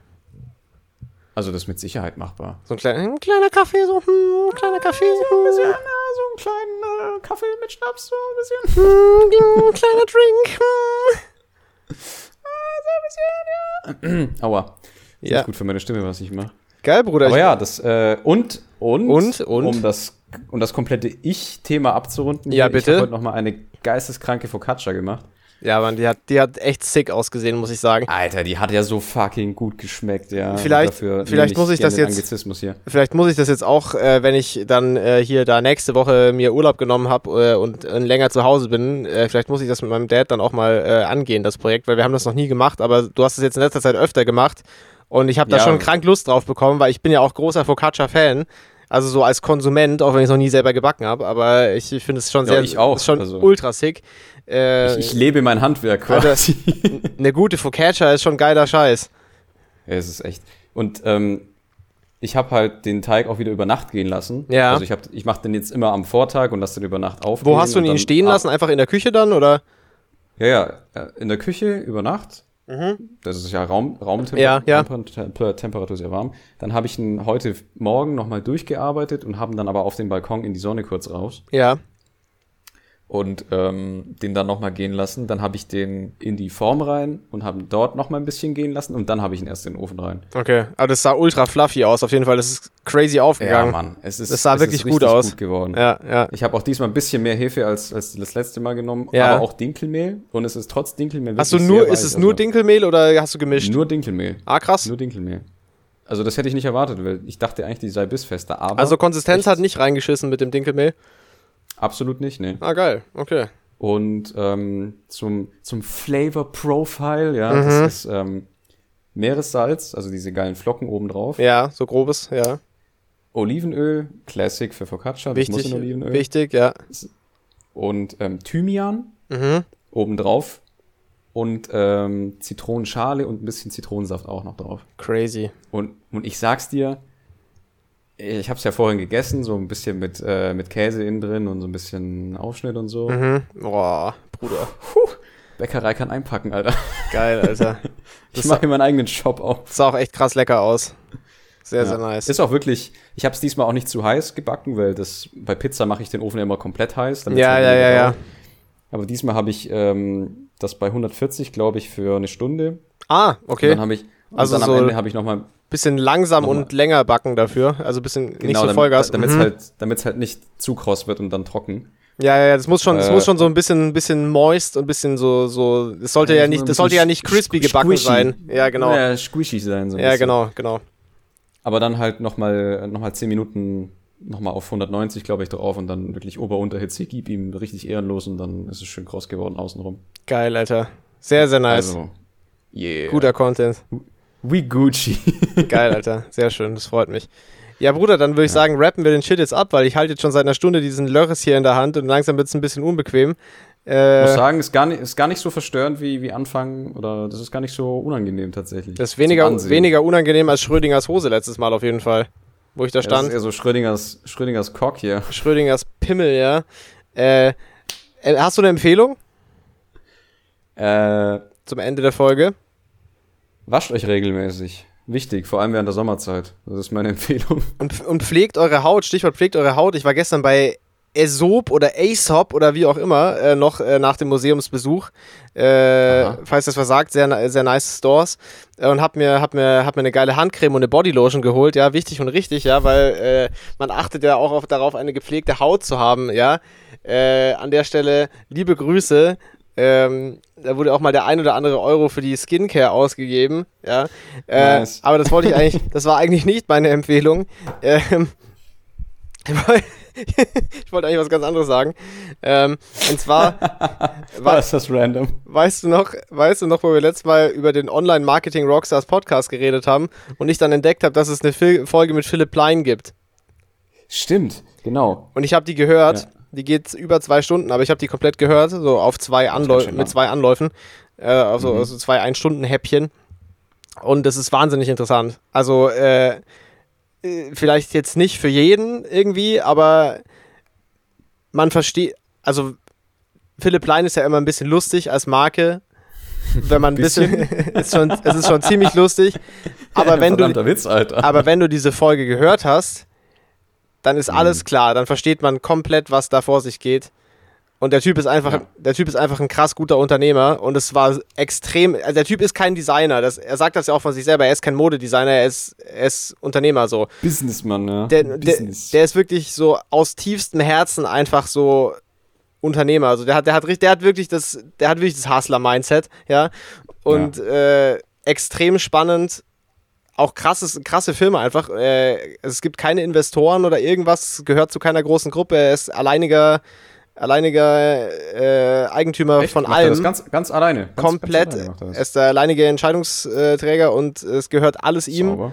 Also das ist mit Sicherheit machbar. So ein, kleiner, ein kleiner Kaffee, so hm, ein kleiner Kaffee. Hm, so einen kleinen Kaffee mit Schnaps, so ein bisschen. hm, ein kleiner Drink. Hm. [clears throat] Aua. Ist Ja. nicht gut für meine Stimme, was ich mache. Geil, Bruder. Aber ja, das äh, und und Und, und? um das um das komplette Ich-Thema abzurunden. Ja, hier, bitte. Ich habe heute noch mal eine geisteskranke Focaccia gemacht. Ja, Mann, die hat, die hat echt sick ausgesehen, muss ich sagen. Alter, die hat ja so fucking gut geschmeckt, ja. Vielleicht- Dafür vielleicht muss ich das jetzt-. Vielleicht muss ich das jetzt auch, äh, wenn ich dann äh, hier da nächste Woche mir Urlaub genommen habe äh, und äh, länger zu Hause bin, äh, vielleicht muss ich das mit meinem Dad dann auch mal äh, angehen, das Projekt, weil wir haben das noch nie gemacht, aber du hast es jetzt in letzter Zeit öfter gemacht und ich habe da Ja. schon krank Lust drauf bekommen, weil ich bin ja auch großer Focaccia-Fan. Also so als Konsument, auch wenn ich es noch nie selber gebacken habe, aber ich, ich finde es schon Ja, sehr, ich auch, ist schon also- ultra sick. Äh, Ich, ich lebe mein Handwerk quasi. [laughs] eine gute Focaccia ist schon geiler Scheiß. Ja, es ist echt. Und ähm, ich habe halt den Teig auch wieder über Nacht gehen lassen. Ja. Also ich, hab- ich mache den jetzt immer am Vortag und lasse den über Nacht aufgehen. Wo hast du ihn stehen lassen? Einfach in der Küche dann oder? Ja, ja, äh, in der Küche über Nacht. Das ist ja Raum, Raumtemperatur, Ja, ja. Temper- Temperatur ist ja warm. Dann habe ich ihn heute Morgen nochmal durchgearbeitet und haben dann aber auf den Balkon in die Sonne kurz raus Ja. Und ähm, den dann nochmal gehen lassen. Dann habe ich den in die Form rein und habe dort nochmal ein bisschen gehen lassen und dann habe ich ihn erst in den Ofen rein. Okay, aber das sah ultra fluffy aus, auf jeden Fall. Das ist crazy aufgegangen. Mann, es ist Das sah es wirklich ist gut aus. Gut geworden. Ja, ja. Ich habe auch diesmal ein bisschen mehr Hefe als, als das letzte Mal genommen, Ja. aber auch Dinkelmehl und es ist trotz Dinkelmehl Hast du nur, ist es nur also Dinkelmehl oder hast du gemischt? Nur Dinkelmehl. ah, krass. Nur Dinkelmehl. Also das hätte ich nicht erwartet, weil ich dachte eigentlich, die sei bissfester, aber Also Konsistenz echt hat nicht reingeschissen mit dem Dinkelmehl. Absolut nicht, nee. Ah, geil. Okay. Und ähm, zum, zum Flavor Profile, ja, Mhm. das ist ähm, Meeressalz, also diese geilen Flocken obendrauf. Ja, so grobes, ja. Olivenöl, Classic für Focaccia, das muss Wichtig. in Olivenöl. Wichtig, ja. Und ähm, Thymian Mhm. obendrauf. Und ähm, Zitronenschale und ein bisschen Zitronensaft auch noch drauf. Crazy. Und, und ich sag's dir, ich hab's ja vorhin gegessen, so ein bisschen mit, äh, mit Käse innen drin und so ein bisschen Aufschnitt und so. Mhm. Boah, Bruder. Bäckerei kann einpacken, Alter. Geil, Alter. [laughs] Ich mache meinen eigenen Shop auf. Sah auch echt krass lecker aus. Sehr, sehr Ja. nice. Ist auch wirklich, ich habe es diesmal auch nicht zu heiß gebacken, weil das bei Pizza mache ich den Ofen ja immer komplett heiß. Ja, halt ja, ja, ja. dauert. Aber diesmal habe ich ähm, das bei 140, glaube ich, für eine Stunde. Ah, Und okay. dann habe ich, und Also dann am so- Ende habe ich nochmal, Bisschen langsam Nochmal. und länger backen dafür. Also bisschen nicht genau, so damit Vollgas. es Mhm. halt, damit's halt nicht zu kross wird und dann trocken. Ja, ja, ja, das muss schon, das Äh, muss schon so ein bisschen, bisschen moist und ein bisschen so, so, das sollte Ja, ja nicht, ein das sollte ja bisschen nicht crispy gebacken squishy. sein. Ja, genau. Ja, Ja, squishy sein so ein bisschen. genau, genau. Aber dann halt nochmal noch mal 10 Minuten nochmal auf 190, glaube ich, drauf und dann wirklich Ober-Unterhitze, gib ihm richtig ehrenlos und dann ist es schön kross geworden außenrum. Geil, Alter. Sehr, sehr nice. Also, yeah. Guter Content. We Gucci. [laughs] Geil, Alter. Sehr schön, das freut mich. Ja, Bruder, dann würde ich sagen, rappen wir den Shit jetzt ab, weil ich halte jetzt schon seit einer Stunde diesen Lörres hier in der Hand und langsam wird es ein bisschen unbequem. Ich muss Äh, sagen, ist gar nicht, ist gar nicht so verstörend wie, wie Anfang oder das ist gar nicht so unangenehm tatsächlich. das ist weniger, weniger unangenehm als Schrödingers Hose letztes Mal auf jeden Fall. Wo ich da Ja, das stand. ist eher so Schrödingers, Schrödingers Cock hier. Schrödingers Pimmel, ja. Äh, äh, hast du eine Empfehlung Äh, zum Ende der Folge? Wascht euch regelmäßig. Wichtig, vor allem während der Sommerzeit. Das ist meine [laughs] Empfehlung. Und, und pflegt eure Haut, Stichwort pflegt eure Haut. Ich war gestern bei Aesop oder Aesop oder wie auch immer, äh, noch äh, nach dem Museumsbesuch. Äh, falls das versagt, sehr, sehr nice Stores. Äh, und hab mir, hab, mir, hab mir eine geile Handcreme und eine Bodylotion geholt. Ja, wichtig und richtig, ja, weil äh, man achtet ja auch auf, darauf, eine gepflegte Haut zu haben, ja. Äh, an der Stelle liebe Grüße Ähm, da wurde auch mal der ein oder andere Euro für die Skincare ausgegeben. Ja. Äh, Nice. Aber das wollte ich eigentlich, [laughs] das war eigentlich nicht meine Empfehlung. Ähm, [laughs] ich wollte eigentlich was ganz anderes sagen. Ähm, und zwar, [laughs] War ist das random? weißt du noch, weißt du noch, wo wir letztes Mal über den Online-Marketing Rockstars Podcast geredet haben und ich dann entdeckt habe, dass es eine Folge mit Philipp Plein gibt. Stimmt, genau. Und ich habe die gehört. Ja. Die geht über zwei Stunden, aber ich habe die komplett gehört, so auf zwei Anläufen, mit zwei Anläufen, äh, also, Mhm. also zwei Ein-Stunden-Häppchen. Und das ist wahnsinnig interessant. Also, äh, äh, vielleicht jetzt nicht für jeden irgendwie, aber man versteht, also Philipp Plein ist ja immer ein bisschen lustig als Marke. [laughs] Wenn man ein bisschen, ist schon, es ist schon ziemlich lustig. Aber [laughs] wenn du, Witz, Alter. aber wenn du diese Folge gehört hast, dann ist alles klar, dann versteht man komplett, was da vor sich geht. Und der Typ ist einfach, Ja. der Typ ist einfach ein krass guter Unternehmer und es war extrem, also der Typ ist kein Designer, das, er sagt das ja auch von sich selber, er ist kein Modedesigner, er ist, er ist Unternehmer so. Businessmann, ja. Der, der, Business. der ist wirklich so aus tiefstem Herzen einfach so Unternehmer. Also der hat, der hat, richtig- der hat wirklich das, der hat wirklich das Hustler-Mindset, ja. Und Äh, extrem spannend. Auch krasses, krasse Filme einfach. Äh, es gibt keine Investoren oder irgendwas, gehört zu keiner großen Gruppe. Er ist alleiniger, alleiniger äh, Eigentümer Echt? von Macht allem ganz, ganz alleine. Ganz, komplett. Ganz alleine er er ist der alleinige Entscheidungsträger und es gehört alles ihm. Sauber.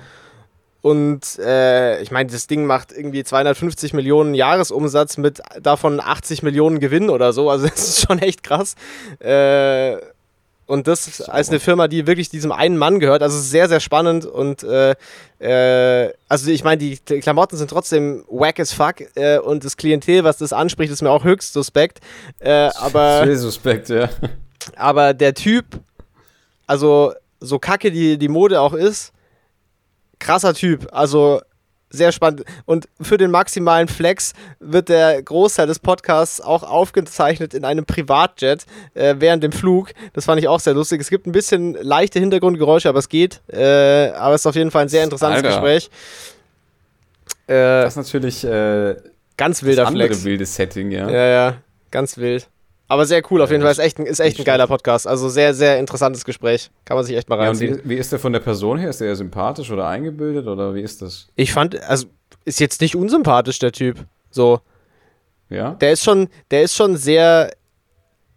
Und äh, ich meine, das Ding macht irgendwie 250 Millionen Jahresumsatz mit davon 80 Millionen Gewinn oder so. Also [laughs] das ist schon echt krass. Äh, und das als eine Firma, die wirklich diesem einen Mann gehört. Also sehr, sehr spannend. Und äh, äh, also ich meine, die die Klamotten sind trotzdem wack as fuck. Äh, und das Klientel, was das anspricht, ist mir auch höchst suspekt. Äh, aber Sehr suspekt, ja. aber der Typ, also so kacke die, die Mode auch ist, krasser Typ. Also sehr spannend. Und für den maximalen Flex wird der Großteil des Podcasts auch aufgezeichnet in einem Privatjet äh, während dem Flug. Das fand ich auch sehr lustig. Es gibt ein bisschen leichte Hintergrundgeräusche, aber es geht. Äh, aber es ist auf jeden Fall ein sehr interessantes Alter. Gespräch. Äh, Das ist natürlich äh, ganz das wilder andere Flex. wilde Setting, ja. Ja, ja, ganz wild. Aber sehr cool auf Ja, jeden Fall. Ist echt ein, ist echt ein geiler Podcast. Also sehr, sehr interessantes Gespräch. Kann man sich echt mal Ja, und reinziehen. wie, wie ist der von der Person her? Ist der eher sympathisch oder eingebildet oder wie ist das? Ich fand, also ist jetzt nicht unsympathisch, der Typ. So. Ja? Der ist schon, der ist schon sehr,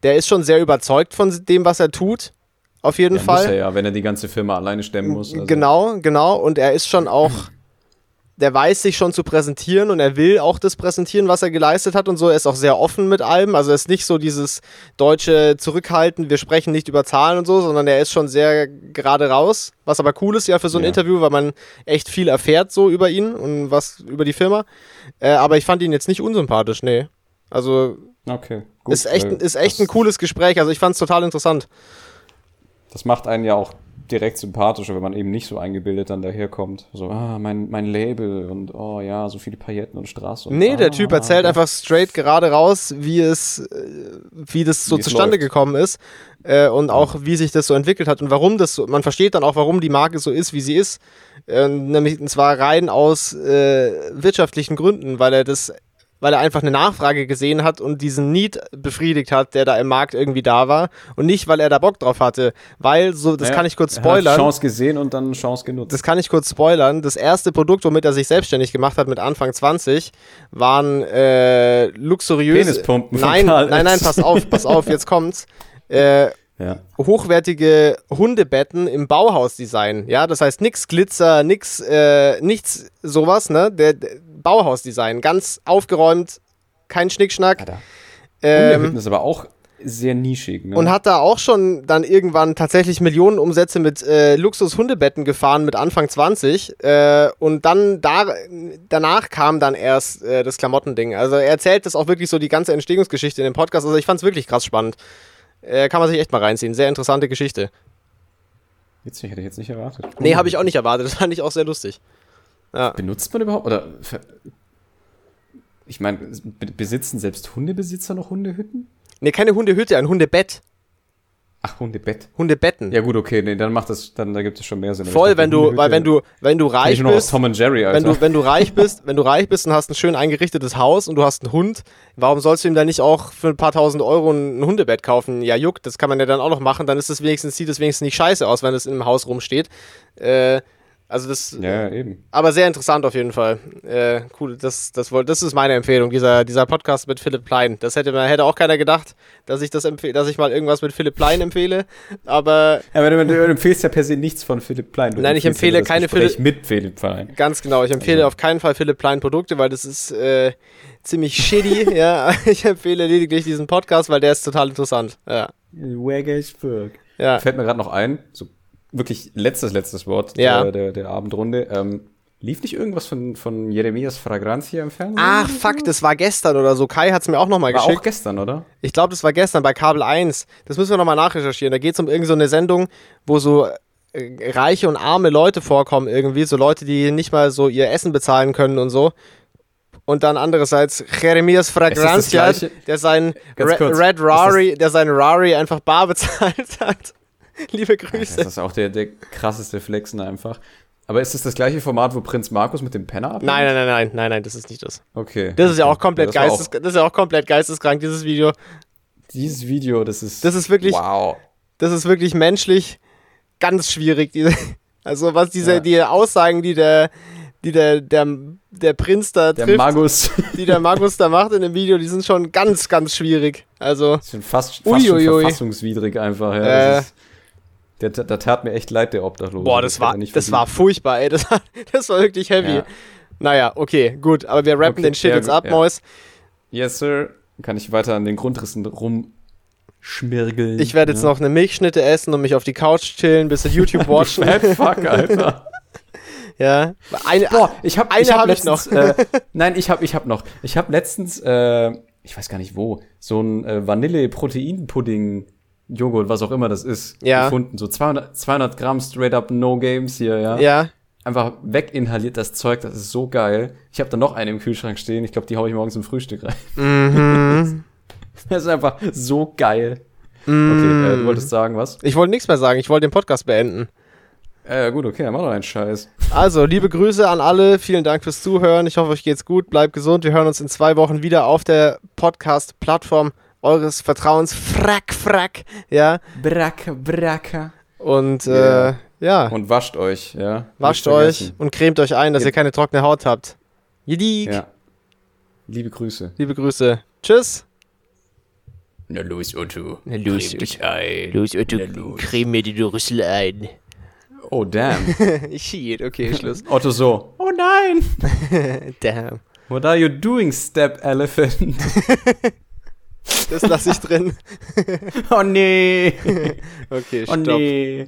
der ist schon sehr überzeugt von dem, was er tut. Auf jeden ja, Fall. Muss er ja, wenn er die ganze Firma alleine stemmen muss. Also. Genau, genau. Und er ist schon auch, der weiß sich schon zu präsentieren und er will auch das präsentieren, was er geleistet hat und so. Er ist auch sehr offen mit allem. Also er ist nicht so dieses deutsche Zurückhalten, wir sprechen nicht über Zahlen und so, sondern er ist schon sehr gerade raus. Was aber cool ist ja für so ein Ja. Interview, weil man echt viel erfährt so über ihn und was über die Firma. Äh, aber ich fand ihn jetzt nicht unsympathisch, nee. Also Okay, gut. ist echt, ist echt ein cooles Gespräch. Also ich fand es total interessant. Das macht einen ja auch direkt sympathischer, wenn man eben nicht so eingebildet dann daherkommt. So, ah, mein, mein Label und oh ja, so viele Pailletten und Straßen. Und, Nee, ah, der Typ erzählt ah, einfach straight gerade raus, wie es, äh, wie das so Wie zustande gekommen ist äh, und auch wie sich das so entwickelt hat und warum das so, man versteht dann auch, warum die Marke so ist, wie sie ist, äh, nämlich und zwar rein aus äh, wirtschaftlichen Gründen, weil er das, weil er einfach eine Nachfrage gesehen hat und diesen Need befriedigt hat, der da im Markt irgendwie da war und nicht, weil er da Bock drauf hatte, weil so, das Ja, kann ich kurz er hat spoilern. Chance gesehen und dann Chance genutzt. Das kann ich kurz spoilern. Das erste Produkt, womit er sich selbstständig gemacht hat mit Anfang 20, waren äh, luxuriöse. Penispumpen Nein, nein, nein, pass auf, pass auf, [laughs] jetzt kommt's. Äh, ja. hochwertige Hundebetten im Bauhausdesign. Ja, das heißt nix Glitzer, nix, äh, nichts sowas, ne? Der, der Bauhausdesign, ganz aufgeräumt, kein Schnickschnack. Alter. Ähm, ist aber auch sehr nischig. Ne? und hat da auch schon dann irgendwann tatsächlich Millionen Umsätze mit äh, Luxus-Hundebetten gefahren mit Anfang 20. Äh, und dann da, danach kam dann erst äh, das Klamottending. Also er erzählt das auch wirklich so die ganze Entstehungsgeschichte in dem Podcast. Also ich fand es wirklich krass spannend. Äh, kann man sich echt mal reinziehen. Sehr interessante Geschichte. Witzig, hätte ich jetzt nicht erwartet. Nee, habe ich auch nicht erwartet. Das fand ich auch sehr lustig. Ja. Benutzt man überhaupt? Oder ich meine, be- besitzen selbst Hundebesitzer noch Hundehütten? Nee, keine Hundehütte, ein Hundebett. Ach, Hundebett. Hundebetten. Ja gut, okay, nee, dann macht das, dann da gibt es schon mehr Sinn. Voll, wenn du, weil wenn du, wenn du reich bist, Tom und Jerry, wenn du, wenn du reich [laughs] bist, wenn du reich bist und hast ein schön eingerichtetes Haus und du hast einen Hund, warum sollst du ihm dann nicht auch für ein paar tausend Euro ein Hundebett kaufen? Ja, juckt, das kann man ja dann auch noch machen, dann ist es wenigstens, sieht es wenigstens nicht scheiße aus, wenn es im Haus rumsteht. Äh, also das, ja, ja, eben. aber sehr interessant auf jeden Fall. Äh, cool, das, das, das ist meine Empfehlung, dieser, dieser Podcast mit Philipp Plein. Das hätte, man- hätte auch keiner gedacht, dass ich das empfehle, dass ich mal irgendwas mit Philipp Plein empfehle. Aber Ja, aber du, du empfehlst ja per se nichts von Philipp Plein. Du Nein, ich empfehle ja das keine Philipp- mit Philipp Plein. Ganz genau. Ich empfehle Also- auf keinen Fall Philipp Plein Produkte, weil das ist äh, ziemlich shitty. [laughs] ja, ich empfehle lediglich diesen Podcast, weil der ist total interessant. Ja, Wag as fuck. ja. Fällt mir gerade noch ein, so wirklich letztes, letztes Wort Ja. der, der, der Abendrunde. Ähm, lief nicht irgendwas von, von Jeremias Fragrantia im Fernsehen? Ach, fuck, das war gestern oder so. Kai hat es mir auch nochmal War geschickt. auch gestern, oder? Ich glaube, das war gestern bei Kabel 1. Das müssen wir nochmal nachrecherchieren. Da geht es um irgendeine so eine Sendung, wo so äh, reiche und arme Leute vorkommen irgendwie. So Leute, die nicht mal so ihr Essen bezahlen können und so. Und dann andererseits Jeremias Fragrantia, der seinen Re Red Rari, der seinen Rari einfach bar bezahlt [laughs] hat. [laughs] Liebe Das Grüße. ist auch der, der krasseste Flexen einfach. Aber ist das das gleiche Format, wo Prinz Markus mit dem Penner abhängt? Nein, nein, nein, nein, nein, nein, das ist nicht das. Okay. Das ist ja auch komplett das war geistes, das ist ja auch komplett geisteskrank, dieses Video. Dieses Video, das ist. Das ist wirklich, Wow. das ist wirklich menschlich ganz schwierig. Diese, [laughs] also was diese, Ja. die Aussagen, die der, die der, der, der Prinz da Der trifft, Magus. die der Magus da [laughs] macht in dem Video, die sind schon ganz, ganz schwierig. Also, Das schon fast, fast schon verfassungswidrig einfach. Ja, Äh. Das der, der, tat mir echt leid, der Obdachlose. boah, das hat war, das war furchtbar, ey. Das war, [laughs] das war wirklich heavy. Ja. Naja, okay, gut, aber wir rappen Okay, den Shit ja, jetzt ab, ja. Mois. Yes, Sir. Kann ich weiter an den Grundrissen rumschmirgeln. Ich werde jetzt ja. noch eine Milchschnitte essen und mich auf die Couch chillen, bisschen YouTube watchen. [laughs] Fat fuck, Alter. [laughs] ja. Eine, Boah, ich habe Eine ich hab hab ich letztens, Äh, nein, ich habe ich hab noch. Ich habe letztens, äh, ich weiß gar nicht wo, so ein äh, Vanille-Protein-Pudding. Joghurt, was auch immer das ist, Ja. gefunden. So 200, 200 Gramm straight up No Games hier, ja. ja. Einfach weginhaliert das Zeug, das ist so geil. Ich habe da noch eine im Kühlschrank stehen. Ich glaube, die hau ich morgens im Frühstück rein. Mhm. [laughs] Das ist einfach so geil. Mm. Okay, äh, du wolltest sagen, was? Ich wollte nichts mehr sagen, ich wollte den Podcast beenden. Äh, gut, okay, dann mach doch einen Scheiß. Also, liebe Grüße an alle. Vielen Dank fürs Zuhören. Ich hoffe, euch geht's gut. Bleibt gesund. Wir hören uns in zwei Wochen wieder auf der Podcast-Plattform eures Vertrauens. Frack, frack. Ja. Bracka, bracka. Und Ja. äh, ja, Und wascht euch, ja. wascht euch und cremt euch ein, dass Ja. ihr keine trockene Haut habt. Jedik. Ja. Liebe Grüße. Liebe Grüße. Tschüss. Na los, Otto. Na los, Crem dich ein. Los, Otto, los. creme mir die Rüssel ein. Oh, damn. [laughs] Shit, okay, Schluss. [laughs] Otto so. Oh nein. [laughs] Damn. What are you doing, Step Elephant? Das lasse ich drin. [laughs] oh nee. [laughs] Okay, Oh stopp. nee.